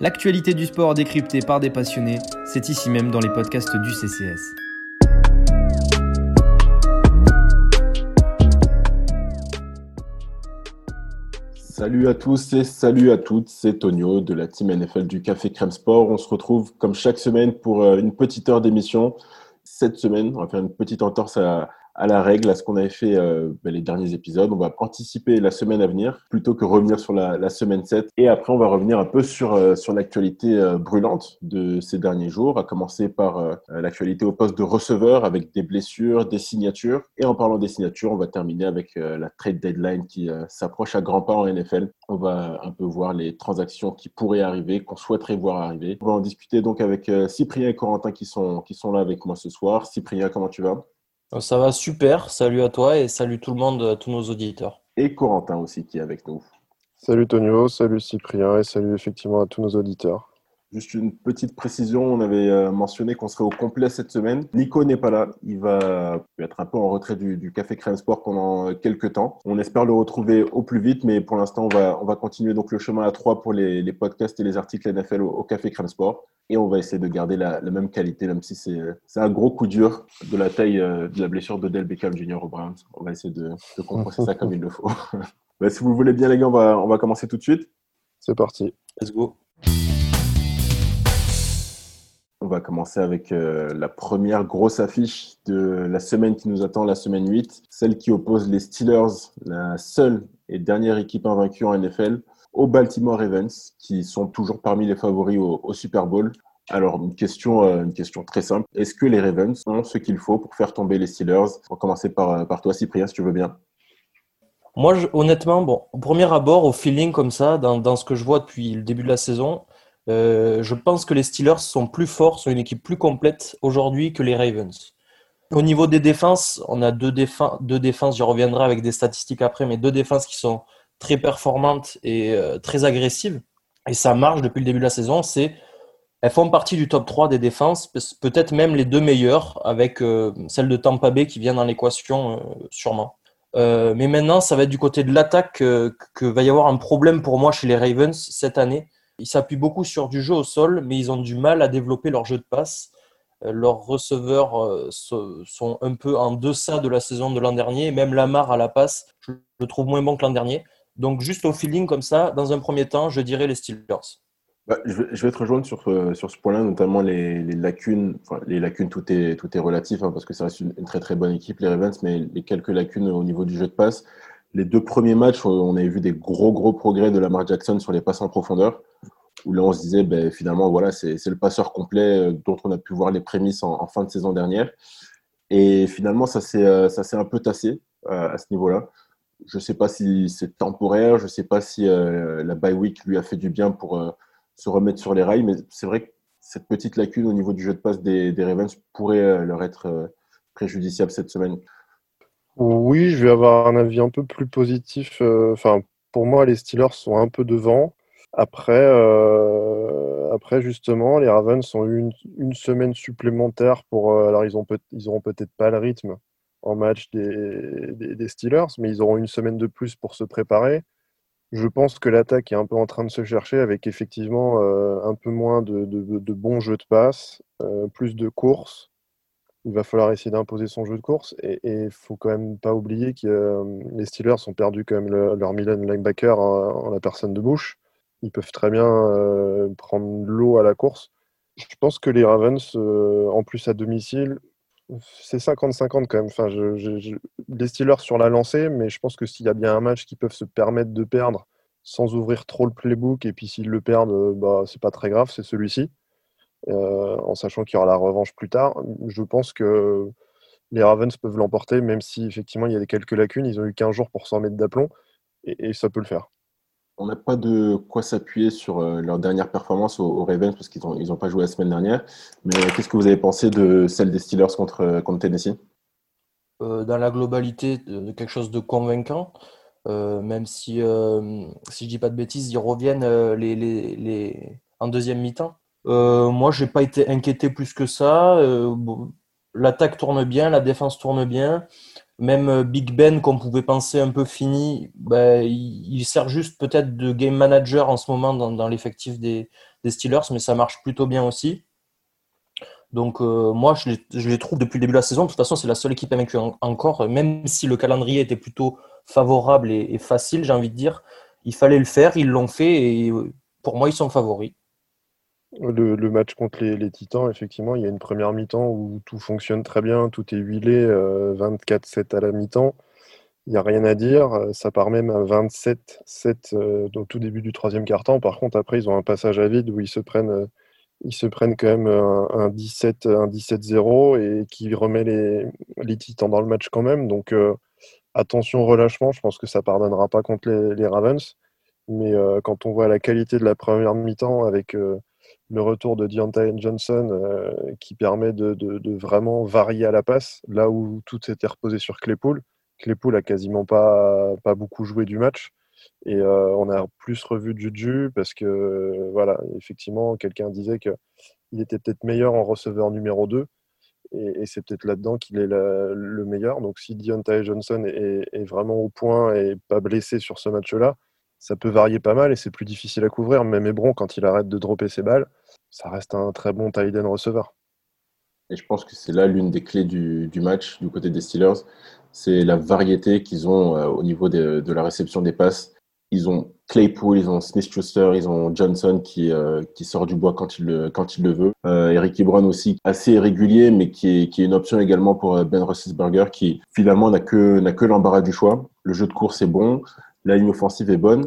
L'actualité du sport décryptée par des passionnés, c'est ici même dans les podcasts du CCS. Salut à tous et salut à toutes, c'est Tonio de la team NFL du Café Crème Sport. On se retrouve comme chaque semaine pour euh, une petite heure d'émission. Cette semaine, on va faire une petite entorse à, à la règle, à ce qu'on avait fait euh, ben, les derniers épisodes. On va anticiper la semaine à venir plutôt que revenir sur la, semaine 7. Et après, on va revenir un peu sur, euh, sur l'actualité euh, brûlante de ces derniers jours, à commencer par euh, l'actualité au poste de receveur avec des blessures, des signatures. Et en parlant des signatures, on va terminer avec la trade deadline qui s'approche à grands pas en NFL. On va un peu voir les transactions qui pourraient arriver, qu'on souhaiterait voir arriver. On va en discuter donc avec Cyprien et Corentin qui sont, qui sont là avec moi ce soir. Cyprien, comment tu vas? Ça va super, salut à toi et salut tout le monde, tous nos auditeurs. Et Corentin aussi qui est avec nous. Salut Tonio, salut Cyprien et salut effectivement à tous nos auditeurs. Juste une petite précision, on avait euh, mentionné qu'on serait au complet cette semaine. Nico n'est pas là, il va être un peu en retrait du, du Café Crème Sport pendant euh, quelques temps. On espère le retrouver au plus vite, mais pour l'instant, on va, on va continuer donc le chemin à trois pour les, les podcasts et les articles NFL au, au, Café Crème Sport. Et on va essayer de garder la, la même qualité, même si c'est un gros coup dur de la taille euh, de la blessure de Del Beckham Jr. au Browns. On va essayer de, de compresser ça comme il le faut. bah, si vous voulez bien, les gars, on va, on va commencer tout de suite. C'est parti. Let's go. On va commencer avec euh, la première grosse affiche de la semaine qui nous attend, la semaine 8, celle qui oppose les Steelers, la seule et dernière équipe invaincue en NFL, aux Baltimore Ravens, qui sont toujours parmi les favoris au, Super Bowl. Alors, une question, euh, une question très simple. Est-ce que les Ravens ont ce qu'il faut pour faire tomber les Steelers? On va commencer par, par toi, Cyprien, si tu veux bien. Moi, honnêtement, bon, au premier abord, au feeling comme ça, dans ce que je vois depuis le début de la saison, euh, je pense que les Steelers sont plus forts, sont une équipe plus complète aujourd'hui que les Ravens. Au niveau des défenses, on a deux, défenses, j'y reviendrai avec des statistiques après, mais deux défenses qui sont très performantes et euh, très agressives. Et ça marche depuis le début de la saison. C'est, elles font partie du top 3 des défenses, peut-être même les deux meilleures, avec euh, celle de Tampa Bay qui vient dans l'équation sûrement. Mais maintenant, ça va être du côté de l'attaque que, que va y avoir un problème pour moi chez les Ravens cette année. Ils s'appuient beaucoup sur du jeu au sol, mais ils ont du mal à développer leur jeu de passe. Leurs receveurs sont un peu en deçà de la saison de l'an dernier. Même Lamar à la passe, je le trouve moins bon que l'an dernier. Donc, juste au feeling comme ça, dans un premier temps, je dirais les Steelers. Bah, je, vais, te rejoindre sur, sur ce point-là, notamment les, lacunes. Les lacunes, tout est, tout est relatif, hein, parce que ça reste une, très très bonne équipe, les Ravens, mais les quelques lacunes au niveau du jeu de passe. Les deux premiers matchs, on avait vu des gros gros progrès de Lamar Jackson sur les passes en profondeur, où là on se disait, ben, finalement, voilà, c'est le passeur complet dont on a pu voir les prémices en, fin de saison dernière. Et finalement, ça s'est un peu tassé euh, à ce niveau-là. Je ne sais pas si c'est temporaire, je ne sais pas si euh, la bye week lui a fait du bien pour euh, se remettre sur les rails, mais c'est vrai que cette petite lacune au niveau du jeu de passe des, des Ravens pourrait euh, leur être préjudiciable cette semaine. Oui, je vais avoir un avis un peu plus positif. Enfin, pour moi, les Steelers sont un peu devant. Après, euh, après justement, les Ravens ont eu une, semaine supplémentaire pour. alors, ils, ont peut, ils auront peut-être pas le rythme en match des, des, Steelers, mais ils auront une semaine de plus pour se préparer. Je pense que l'attaque est un peu en train de se chercher avec effectivement euh, un peu moins de, bons jeux de passe, euh, plus de courses. Il va falloir essayer d'imposer son jeu de course et il faut quand même pas oublier que les Steelers ont perdu quand même le, leur Milan linebacker en, en, la personne de Bush. Ils peuvent très bien prendre l'eau à la course. Je pense que les Ravens, en plus à domicile, c'est 50-50 quand même. Les Steelers sur la lancée, mais je pense que s'il y a bien un match qui peuvent se permettre de perdre sans ouvrir trop le playbook, et puis s'ils le perdent, bah, c'est pas très grave, c'est celui-ci. Euh, en sachant qu'il y aura la revanche plus tard, je pense que les Ravens peuvent l'emporter, même si effectivement il y a quelques lacunes. Ils ont eu 15 jours pour s'en mettre d'aplomb, et, et, ça peut le faire. On n'a pas de quoi s'appuyer sur euh, leur dernière performance aux, aux Ravens parce qu'ils n'ont ils ont pas joué la semaine dernière. Mais qu'est-ce que vous avez pensé de celle des Steelers contre, euh, contre Tennessee? Euh, Dans la globalité, de quelque chose de convaincant. Euh, même si, euh, si je dis pas de bêtises, ils reviennent les, les, les... en deuxième mi-temps. Moi, j'ai pas été inquiété plus que ça. Bon, L'attaque tourne bien, la défense tourne bien. Même Big Ben, qu'on pouvait penser un peu fini, bah, il, sert juste peut-être de game manager en ce moment dans, l'effectif des, Steelers, mais ça marche plutôt bien aussi. Donc moi, je les, trouve depuis le début de la saison. De toute façon, c'est la seule équipe invaincue encore, même si le calendrier était plutôt favorable et facile, j'ai envie de dire. Il fallait le faire, ils l'ont fait et pour moi, ils sont favoris. Le, match contre les, Titans, effectivement, il y a une première mi-temps où tout fonctionne très bien, tout est huilé, 24-7 euh, à la mi-temps. Il n'y a rien à dire. Ça part même à 27-7 euh, au tout début du troisième quart-temps. Par contre, après, ils ont un passage à vide où ils se prennent, euh, ils se prennent quand même un, 17, un 17-0 et qui remet les, Titans dans le match quand même. Donc, attention relâchement. Je pense que ça pardonnera pas contre les, Ravens. Mais quand on voit la qualité de la première mi-temps avec le retour de Deontay Johnson euh, qui permet de, vraiment varier à la passe, là où tout s'était reposé sur Claypool. Claypool a quasiment pas, beaucoup joué du match. Et euh, on a plus revu Juju parce que, voilà, effectivement, quelqu'un disait qu'il était peut-être meilleur en receveur numéro 2. Et, c'est peut-être là-dedans qu'il est le meilleur. Donc si Deontay Johnson est, vraiment au point et pas blessé sur ce match-là, ça peut varier pas mal et c'est plus difficile à couvrir. Même Ebron, quand il arrête de dropper ses balles, ça reste un très bon tight end receveur. Et je pense que c'est là l'une des clés du, match du côté des Steelers. C'est la variété qu'ils ont euh, au niveau de, la réception des passes. Ils ont Claypool, ils ont Smith-Schuster, ils ont Johnson qui, euh, qui sort du bois quand il le, quand il le veut. Euh, Eric Ebron aussi, assez irrégulier, mais qui est, qui est une option également pour Ben Roethlisberger, qui finalement n'a que, n'a que l'embarras du choix. Le jeu de course est bon, la ligne offensive est bonne.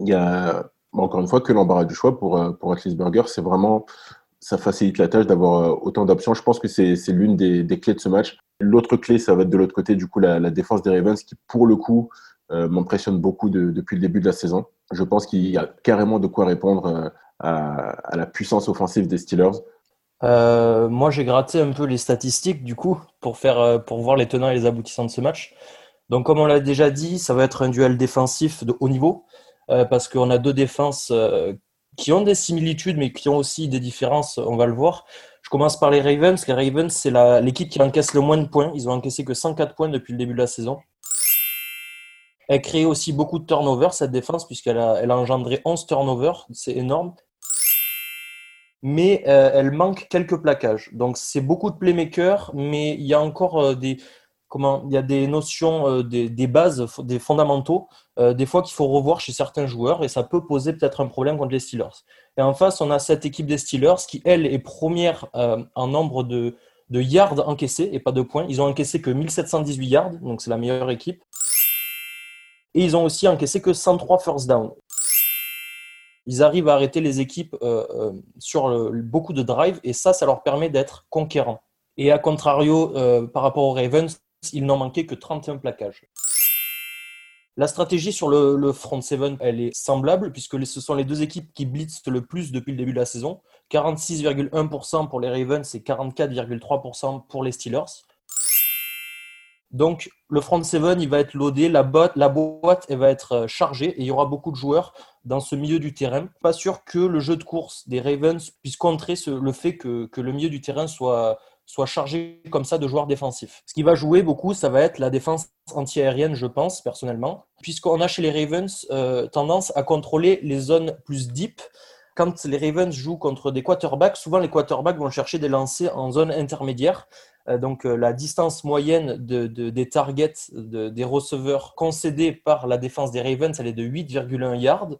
Il y a encore une fois que l'embarras du choix pour, euh, pour Burger. C'est vraiment, ça facilite la tâche d'avoir euh, autant d'options. Je pense que c'est l'une des, clés de ce match. L'autre clé, ça va être de l'autre côté, du coup, la, défense des Ravens qui, pour le coup, euh, m'impressionne beaucoup depuis le début de la saison. Je pense qu'il y a carrément de quoi répondre à, la puissance offensive des Steelers. moi, j'ai gratté un peu les statistiques, du coup, pour, faire, pour voir les tenants et les aboutissants de ce match. Donc, comme on l'a déjà dit, ça va être un duel défensif de haut niveau, euh, parce qu'on a deux défenses euh, qui ont des similitudes, mais qui ont aussi des différences, on va le voir. Je commence par les Ravens. Les Ravens, c'est l'équipe qui encaisse le moins de points. Ils ont encaissé que 104 points depuis le début de la saison. Elle crée aussi beaucoup de turnovers, cette défense, puisqu'elle a, engendré 11 turnovers. C'est énorme. Mais euh, elle manque quelques plaquages. Donc, c'est beaucoup de playmakers, mais il y a encore des, il y a des notions, euh, des, bases, des fondamentaux, euh, des fois qu'il faut revoir chez certains joueurs et ça peut poser peut-être un problème contre les Steelers. Et en face, on a cette équipe des Steelers qui, elle, est première euh, en nombre de, yards encaissés et pas de points. Ils ont encaissé que 1718 yards, donc c'est la meilleure équipe. Et ils ont aussi encaissé que 103 first down. Ils arrivent à arrêter les équipes sur beaucoup de drives et ça, ça leur permet d'être conquérants. Et à contrario, par rapport aux Ravens, il n'en manquait que 31 plaquages. La stratégie sur le, front 7, elle est semblable puisque ce sont les deux équipes qui blitzent le plus depuis le début de la saison. 46,1% pour les Ravens et 44,3% pour les Steelers. Donc le front 7, il va être loadé, la, boîte, la boîte elle va être euh, chargée et il y aura beaucoup de joueurs dans ce milieu du terrain. Pas sûr que le jeu de course des Ravens puisse contrer le fait que, le milieu du terrain soit, soit chargé comme ça de joueurs défensifs. Ce qui va jouer beaucoup, ça va être la défense anti-aérienne, je pense, personnellement, puisqu'on a chez les Ravens euh, tendance à contrôler les zones plus deep. Quand les Ravens jouent contre des quarterbacks, souvent les quarterbacks vont chercher des lancers en zone intermédiaire. Euh, donc euh, la distance moyenne des targets des receveurs concédés par la défense des Ravens, elle est de 8,1 yards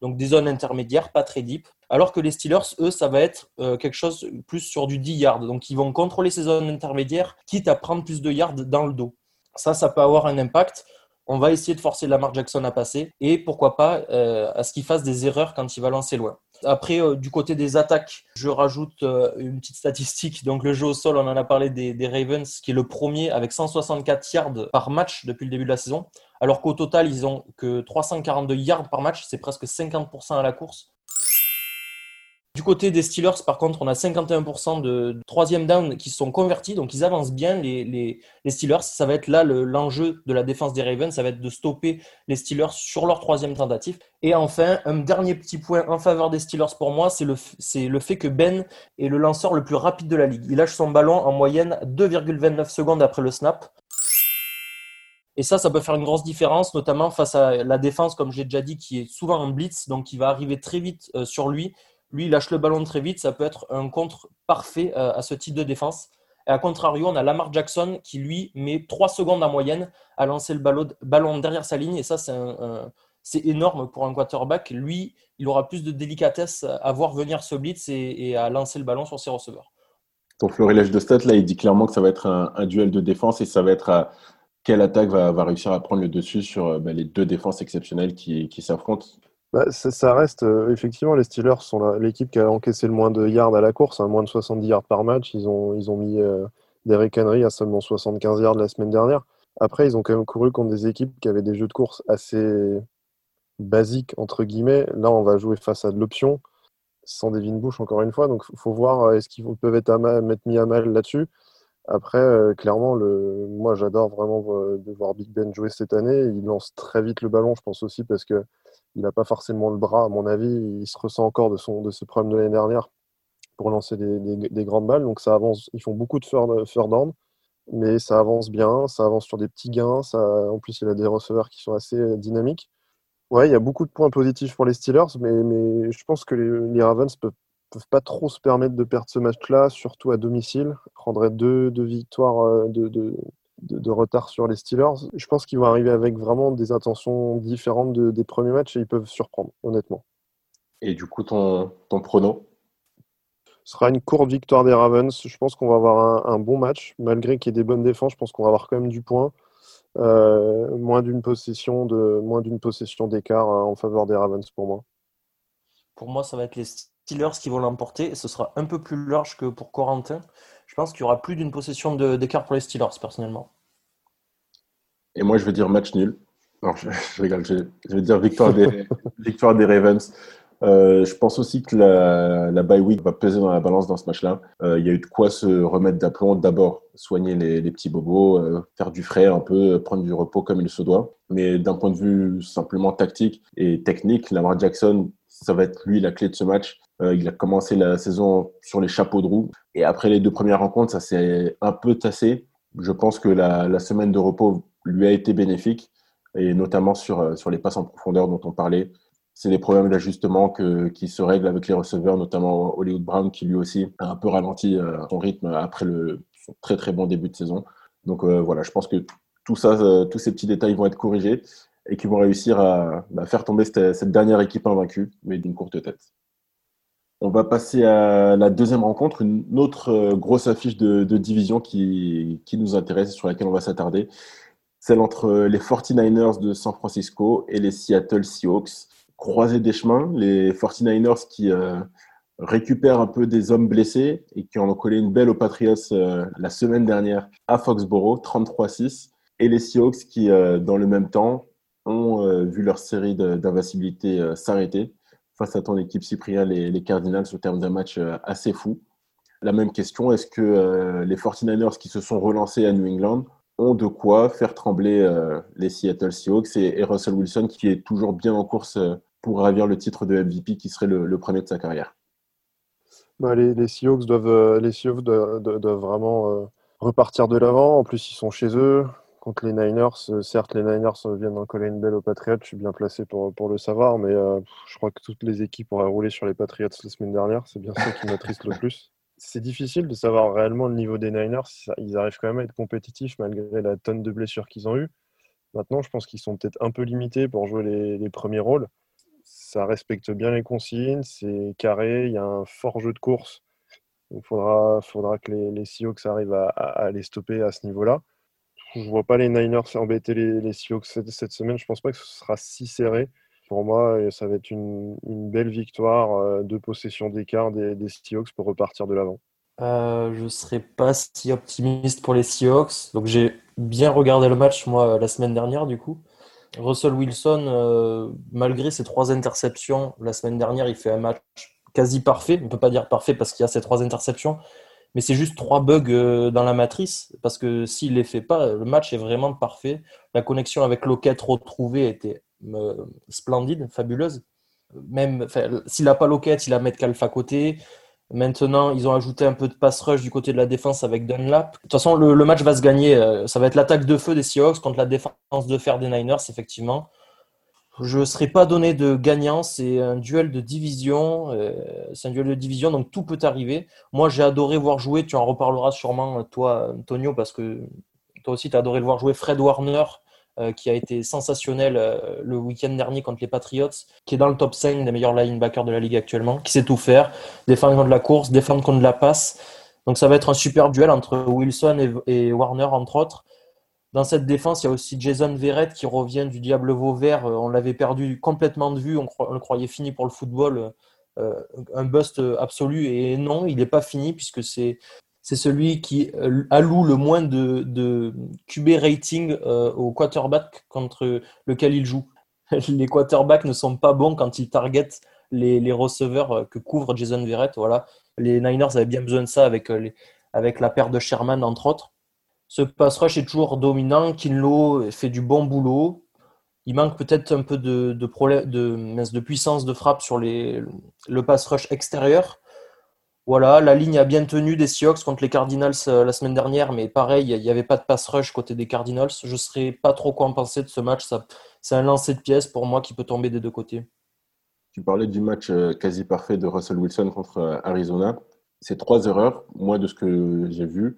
donc des zones intermédiaires, pas très deep. Alors que les Steelers, eux, ça va être euh, quelque chose plus sur du 10 yards. Donc ils vont contrôler ces zones intermédiaires, quitte à prendre plus de yards dans le dos. Ça, ça peut avoir un impact. On va essayer de forcer Lamar Jackson à passer et pourquoi pas euh, à ce qu'il fasse des erreurs quand il va lancer loin. Après, euh, du côté des attaques, je rajoute une petite statistique. Donc, le jeu au sol, on en a parlé des, des, Ravens, qui est le premier avec 164 yards par match depuis le début de la saison alors qu'au total, ils ont que 342 yards par match, c'est presque 50% à la course. Du côté des Steelers, par contre, on a 51% de troisième down qui sont convertis, donc ils avancent bien les, Steelers. Ça va être là l'enjeu de la défense des Ravens, ça va être de stopper les Steelers sur leur troisième tentative. Et enfin, un dernier petit point en faveur des Steelers pour moi, c'est le fait que Ben est le lanceur le plus rapide de la ligue. Il lâche son ballon en moyenne 2,29 secondes après le snap. Et ça, ça peut faire une grosse différence, notamment face à la défense, comme j'ai déjà dit, qui est souvent en blitz, donc qui va arriver très vite euh, sur lui lui, il lâche le ballon très vite. Ça peut être un contre parfait euh, à ce type de défense. Et à contrario, on a Lamar Jackson qui, lui, met 3 secondes en moyenne à lancer le ballon derrière sa ligne. Et ça, c'est énorme pour un quarterback. Lui, il aura plus de délicatesse à voir venir ce blitz et, à lancer le ballon sur ses receveurs. Ton florilège de stats, là, il dit clairement que ça va être un, duel de défense et ça va être à quelle attaque va, réussir à prendre le dessus sur euh, ben, les deux défenses exceptionnelles qui s'affrontent? Bah, ça, reste euh, effectivement les Steelers sont l'équipe qui a encaissé le moins de yards à la course, hein, moins de 70 yards par match. Ils ont, mis euh, Derrick à seulement 75 yards la semaine dernière. Après, ils ont quand même couru contre des équipes qui avaient des jeux de course assez basiques entre guillemets. Là, on va jouer face à de l'option sans Devin Bush encore une fois. Donc, il faut voir euh, est-ce qu'ils peuvent être, mis à mal là-dessus. Après, clairement, le, moi, j'adore vraiment de voir Big Ben jouer cette année. Il lance très vite le ballon, je pense aussi, parce que il n'a pas forcément le bras, à mon avis. Il se ressent encore de, son, de ce problème de l'année dernière pour lancer des, grandes balles. Donc ça avance. Ils font beaucoup de third down, mais ça avance bien. Ça avance sur des petits gains. En plus, il a des receveurs qui sont assez euh, dynamiques. Ouais, il y a beaucoup de points positifs pour les Steelers, mais je pense que les, Ravens peuvent, peuvent pas trop se permettre de perdre ce match-là, surtout à domicile. Prendrait deux, deux victoires euh, de, de, de, retard sur les Steelers. Je pense qu'ils vont arriver avec vraiment des intentions différentes des premiers matchs et ils peuvent surprendre, honnêtement. Et du coup, ton, ton prono? Ce sera une courte victoire des Ravens. Je pense qu'on va avoir un, bon match, malgré qu'il y ait des bonnes défenses. Je pense qu'on va avoir quand même du point. Euh, moins d'une possession de moins d'une possession d'écart euh, en faveur des Ravens pour moi. Pour moi, ça va être les Steelers qui vont l'emporter ce sera un peu plus large que pour Corentin je pense qu'il y aura plus d'une possession d'écart pour les Steelers, personnellement. Et moi, je vais dire match nul. Non, je, rigole. Je, vais dire victoire des, victoire des Ravens. Euh, je pense aussi que la, la bye week va peser dans la balance dans ce match-là. Euh, il y a eu de quoi se remettre d'aplomb. D'abord, soigner les, les, petits bobos, euh, faire du frais un peu, prendre du repos comme il se doit. Mais d'un point de vue simplement tactique et technique, Lamar Jackson, ça va être lui la clé de ce match. Euh, il a commencé la saison sur les chapeaux de roue. Et après les deux premières rencontres, ça s'est un peu tassé. Je pense que la, semaine de repos lui a été bénéfique, et notamment sur, euh, sur les passes en profondeur dont on parlait. C'est des problèmes d'ajustement qui se règlent avec les receveurs, notamment Hollywood Brown, qui lui aussi a un peu ralenti euh, son rythme après le, son très très bon début de saison. Donc voilà, je pense que tout ça, tous ces petits détails vont être corrigés et qui vont réussir à bah, faire tomber cette, cette, dernière équipe invaincue, mais d'une courte tête. On va passer à la deuxième rencontre, une autre euh, grosse affiche de, division qui, nous intéresse et sur laquelle on va s'attarder. Celle entre les 49ers de San Francisco et les Seattle Seahawks. Croisés des chemins, les 49ers qui euh, récupèrent un peu des hommes blessés et qui en ont collé une belle aux Patriots euh, la semaine dernière à Foxborough, 33-6. Et les Seahawks qui, dans le même temps, ont vu leur série d'invincibilité s'arrêter face à ton équipe Cyprien, les, les Cardinals, au terme d'un match euh, assez fou. La même question, est-ce que euh, les 49ers qui se sont relancés à New England ont de quoi faire trembler euh, les Seattle Seahawks et, Russell Wilson qui est toujours bien en course pour ravir le titre de MVP qui serait le, premier de sa carrière? Bah, les, Seahawks doivent vraiment repartir de l'avant. En plus, ils sont chez eux contre les Niners. Euh, certes, les Niners viennent d'en coller une belle aux Patriots. Je suis bien placé pour, pour le savoir, mais euh, je crois que toutes les équipes auraient roulé sur les Patriots la semaine dernière. C'est bien ça qui m'attriste le plus. C'est difficile de savoir réellement le niveau des Niners. Ils arrivent quand même à être compétitifs malgré la tonne de blessures qu'ils ont eues. Maintenant, je pense qu'ils sont peut-être un peu limités pour jouer les, les, premiers rôles. Ça respecte bien les consignes, c'est carré, il y a un fort jeu de course. Il faudra, faudra que les, les Seahawks arrivent à, à les stopper à ce niveau-là. Je vois pas les Niners embêter les, Seahawks cette, semaine. Je pense pas que ce sera si serré. Pour moi, ça va être une, belle victoire euh, de possession d'écart des, Seahawks pour repartir de l'avant. Euh, je ne serais pas si optimiste pour les Seahawks. Donc j'ai bien regardé le match moi la semaine dernière du coup. Russell Wilson, euh, malgré ses trois interceptions la semaine dernière, il fait un match quasi parfait. On ne peut pas dire parfait parce qu'il y a ces trois interceptions, mais c'est juste trois bugs euh, dans la matrice. Parce que s'il ne les fait pas, le match est vraiment parfait. La connexion avec Lockett retrouvée était euh, splendide, fabuleuse. Même s'il n'a pas Lockett, il a Metcalf à côté. Maintenant, ils ont ajouté un peu de pass rush du côté de la défense avec Dunlap. De toute façon, le, le match va se gagner. Euh, ça va être l'attaque de feu des Seahawks contre la défense de fer des Niners, effectivement. Je ne serai pas donné de gagnant. C'est un duel de division. Euh, c'est un duel de division, donc tout peut arriver. Moi, j'ai adoré voir jouer. Tu en reparleras sûrement, toi, Antonio, parce que toi aussi, tu as adoré le voir jouer. Fred Warner, euh, qui a été sensationnel euh, le week-end dernier contre les Patriots, qui est dans le top 5 des meilleurs linebackers de la ligue actuellement, qui sait tout faire, défendre contre la course, défendre contre la passe. Donc ça va être un super duel entre Wilson et Warner, entre autres. Dans cette défense, il y a aussi Jason Verrett qui revient du Diable Vauvert. Euh, on l'avait perdu complètement de vue. On, le croyait fini pour le football. Euh, un bust absolu. Et non, il n'est pas fini puisque c'est c'est celui qui euh, alloue le moins de, de QB rating au quarterback contre lequel il joue. Les quarterbacks ne sont pas bons quand ils targetent les, les receveurs que couvre Jason Verrett. Voilà. Les Niners avaient bien besoin de ça avec, avec la paire de Sherman, entre autres. Ce pass rush est toujours dominant. Kinlo fait du bon boulot. Il manque peut-être un peu de, de, de, puissance de frappe sur les, le pass rush extérieur. Voilà, la ligne a bien tenu des Seahawks contre les Cardinals euh, la semaine dernière, mais pareil, il n'y avait pas de pass rush côté des Cardinals. Je ne serais pas trop quoi en penser de ce match. C'est un lancer de pièces pour moi qui peut tomber des deux côtés. Tu parlais du match euh, quasi parfait de Russell Wilson contre euh, Arizona. Ces trois erreurs, moi, de ce que j'ai vu,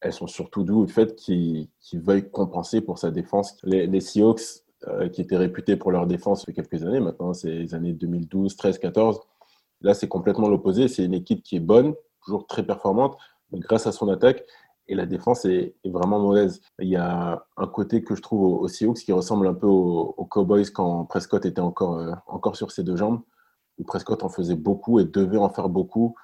elles sont surtout dues au fait qu'il veuille compenser pour sa défense. Les, Seahawks, euh, qui étaient réputés pour leur défense depuis quelques années, maintenant c'est les années 2012, 13, 14, là c'est complètement l'opposé. C'est une équipe qui est bonne, toujours très performante, grâce à son attaque, et la défense est, vraiment mauvaise. Il y a un côté que je trouve aux, Seahawks qui ressemble un peu aux, Cowboys quand Prescott était encore, euh, encore sur ses deux jambes, où Prescott en faisait beaucoup et devait en faire beaucoup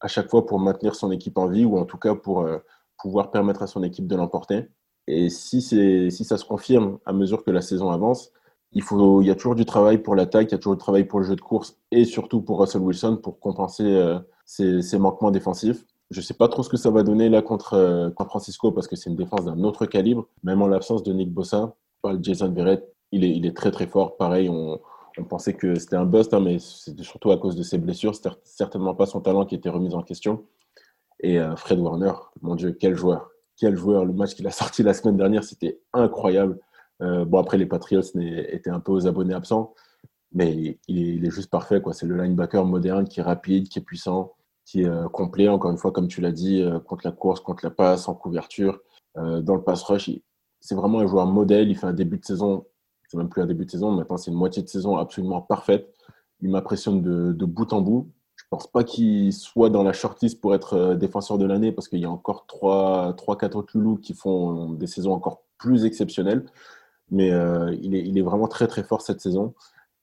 à chaque fois pour maintenir son équipe en vie, ou en tout cas pour... Euh, pouvoir permettre à son équipe de l'emporter. Et si, si ça se confirme à mesure que la saison avance, il, faut, il y a toujours du travail pour l'attaque, il y a toujours du travail pour le jeu de course et surtout pour Russell Wilson pour compenser euh, ses, manquements défensifs. Je ne sais pas trop ce que ça va donner là contre, euh, Francisco parce que c'est une défense d'un autre calibre, même en l'absence de Nick Bossa. Jason Verrett, il est, il est très très fort. Pareil, on, on pensait que c'était un bust, hein, mais c'était surtout à cause de ses blessures. C'était certainement pas son talent qui était remis en question. Et euh, Fred Warner, mon Dieu, quel joueur. Quel joueur. Le match qu'il a sorti la semaine dernière, c'était incroyable. Euh, bon, après, les Patriots étaient un peu aux abonnés absents, mais il est, juste parfait. C'est le linebacker moderne qui est rapide, qui est puissant, qui est euh, complet, encore une fois, comme tu l'as dit, contre la course, contre la passe, en couverture, dans le pass rush. C'est vraiment un joueur modèle. Il fait un début de saison, c'est même plus un début de saison, maintenant c'est une moitié de saison absolument parfaite. Il m'impressionne de, de bout en bout. Je pense pas qu'il soit dans la shortlist pour être euh, défenseur de l'année parce qu'il y a encore 3-4 autres loulous qui font des saisons encore plus exceptionnelles. Mais euh, il, est, vraiment très très fort cette saison.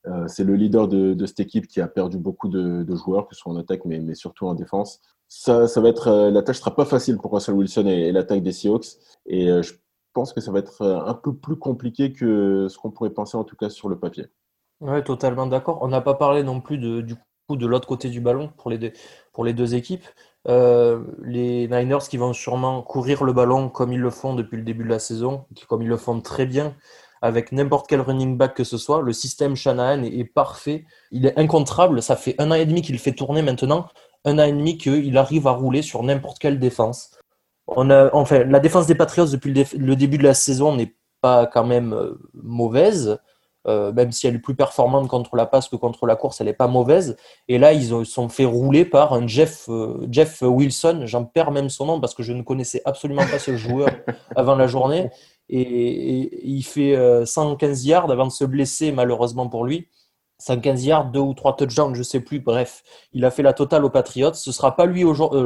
Euh, c'est le leader de, cette équipe qui a perdu beaucoup de, joueurs, que ce soit en attaque mais, surtout en défense. Ça, va être, la tâche sera pas facile pour Russell Wilson et, l'attaque des Seahawks. Et je pense que ça va être un peu plus compliqué que ce qu'on pourrait penser en tout cas sur le papier. Oui, totalement d'accord. On n'a pas parlé non plus de, du de l'autre côté du ballon pour les deux, pour les deux équipes. Euh, les Niners qui vont sûrement courir le ballon comme ils le font depuis le début de la saison, comme ils le font très bien, avec n'importe quel running back que ce soit. Le système Shanahan est, parfait, il est incontrable. Ça fait un an et demi qu'il fait tourner maintenant, un an et demi qu'il arrive à rouler sur n'importe quelle défense. On a, enfin, la défense des Patriots depuis le début de la saison n'est pas quand même euh, mauvaise. Euh, même si elle est plus performante contre la passe que contre la course, elle n'est pas mauvaise. Et là, ils se sont fait rouler par un Jeff, euh, Jeff Wilson. J'en perds même son nom parce que je ne connaissais absolument pas ce joueur avant la journée. Et, il fait 115 euh, yards avant de se blesser, malheureusement pour lui. 115 yards, 2 ou 3 touchdowns, je ne sais plus. Bref, il a fait la totale aux Patriots. Ce ne sera pas lui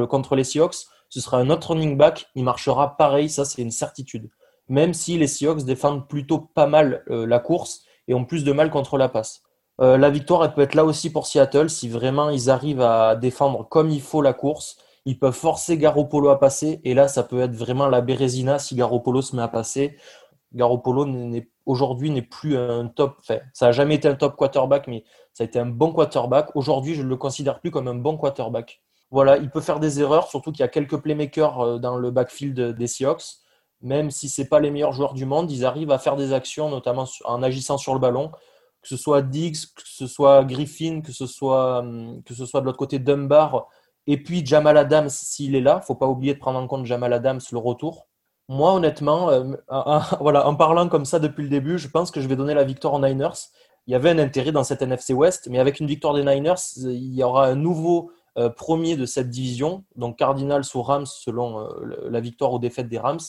contre les Seahawks, ce sera un autre running back. Il marchera pareil, ça c'est une certitude. Même si les Seahawks défendent plutôt pas mal la course, et ont plus de mal contre la passe. Euh, la victoire, elle peut être là aussi pour Seattle si vraiment ils arrivent à défendre comme il faut la course. Ils peuvent forcer Garoppolo à passer et là, ça peut être vraiment la Bérésina si Garoppolo se met à passer. Garoppolo aujourd'hui n'est plus un top. Enfin, ça n'a jamais été un top quarterback, mais ça a été un bon quarterback. Aujourd'hui, je ne le considère plus comme un bon quarterback. Voilà, il peut faire des erreurs, surtout qu'il y a quelques playmakers euh, dans le backfield des Seahawks. Même si ce pas les meilleurs joueurs du monde, ils arrivent à faire des actions, notamment en agissant sur le ballon. Que ce soit Diggs, que ce soit Griffin, que ce soit, hum, que ce soit de l'autre côté Dunbar, et puis Jamal Adams s'il est là. Il ne faut pas oublier de prendre en compte Jamal Adams, le retour. Moi, honnêtement, euh, voilà, en parlant comme ça depuis le début, je pense que je vais donner la victoire aux Niners. Il y avait un intérêt dans cette NFC West, mais avec une victoire des Niners, il y aura un nouveau euh, premier de cette division, donc Cardinals ou Rams selon euh, la victoire ou défaite des Rams,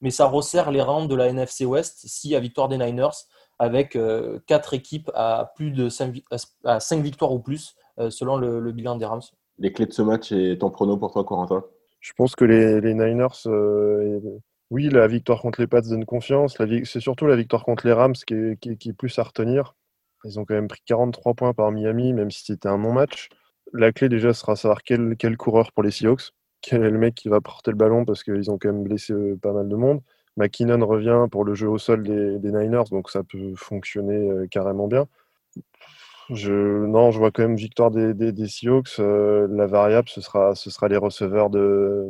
mais ça resserre les rangs de la NFC West s'il y a victoire des Niners avec quatre équipes à plus de 5, à victoires ou plus selon le bilan des Rams les clés de ce match et ton prono pour toi, Corentin? Je pense que les, Niners, euh, oui, la victoire contre les Pats donne confiance. C'est surtout la victoire contre les Rams qui est, plus à retenir. Ils ont quand même pris 43 points par Miami, même si c'était un non-match. La clé déjà sera savoir quel, quel coureur pour les Seahawks, quel est le mec qui va porter le ballon parce qu'ils ont quand même blessé euh, pas mal de monde. McKinnon revient pour le jeu au sol des, Niners, donc ça peut fonctionner euh, carrément bien. Non, je vois quand même victoire des, des, Seahawks. Euh, la variable, ce sera, ce sera les receveurs de,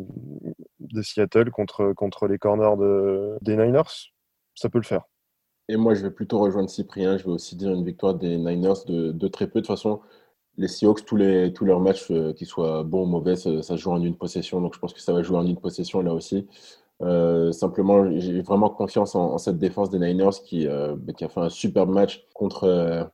de Seattle contre, contre les corners de, des Niners. Ça peut le faire. Et moi, je vais plutôt rejoindre Cyprien. Je vais aussi dire une victoire des Niners de, de très peu. De toute façon, les Seahawks, tous, les, tous leurs matchs, euh, qu'ils soient bons ou mauvais, ça, ça, joue en une possession. Donc, je pense que ça va jouer en une possession là aussi. Euh, simplement, j'ai vraiment confiance en, cette défense des Niners qui, qui a fait un superbe match contre,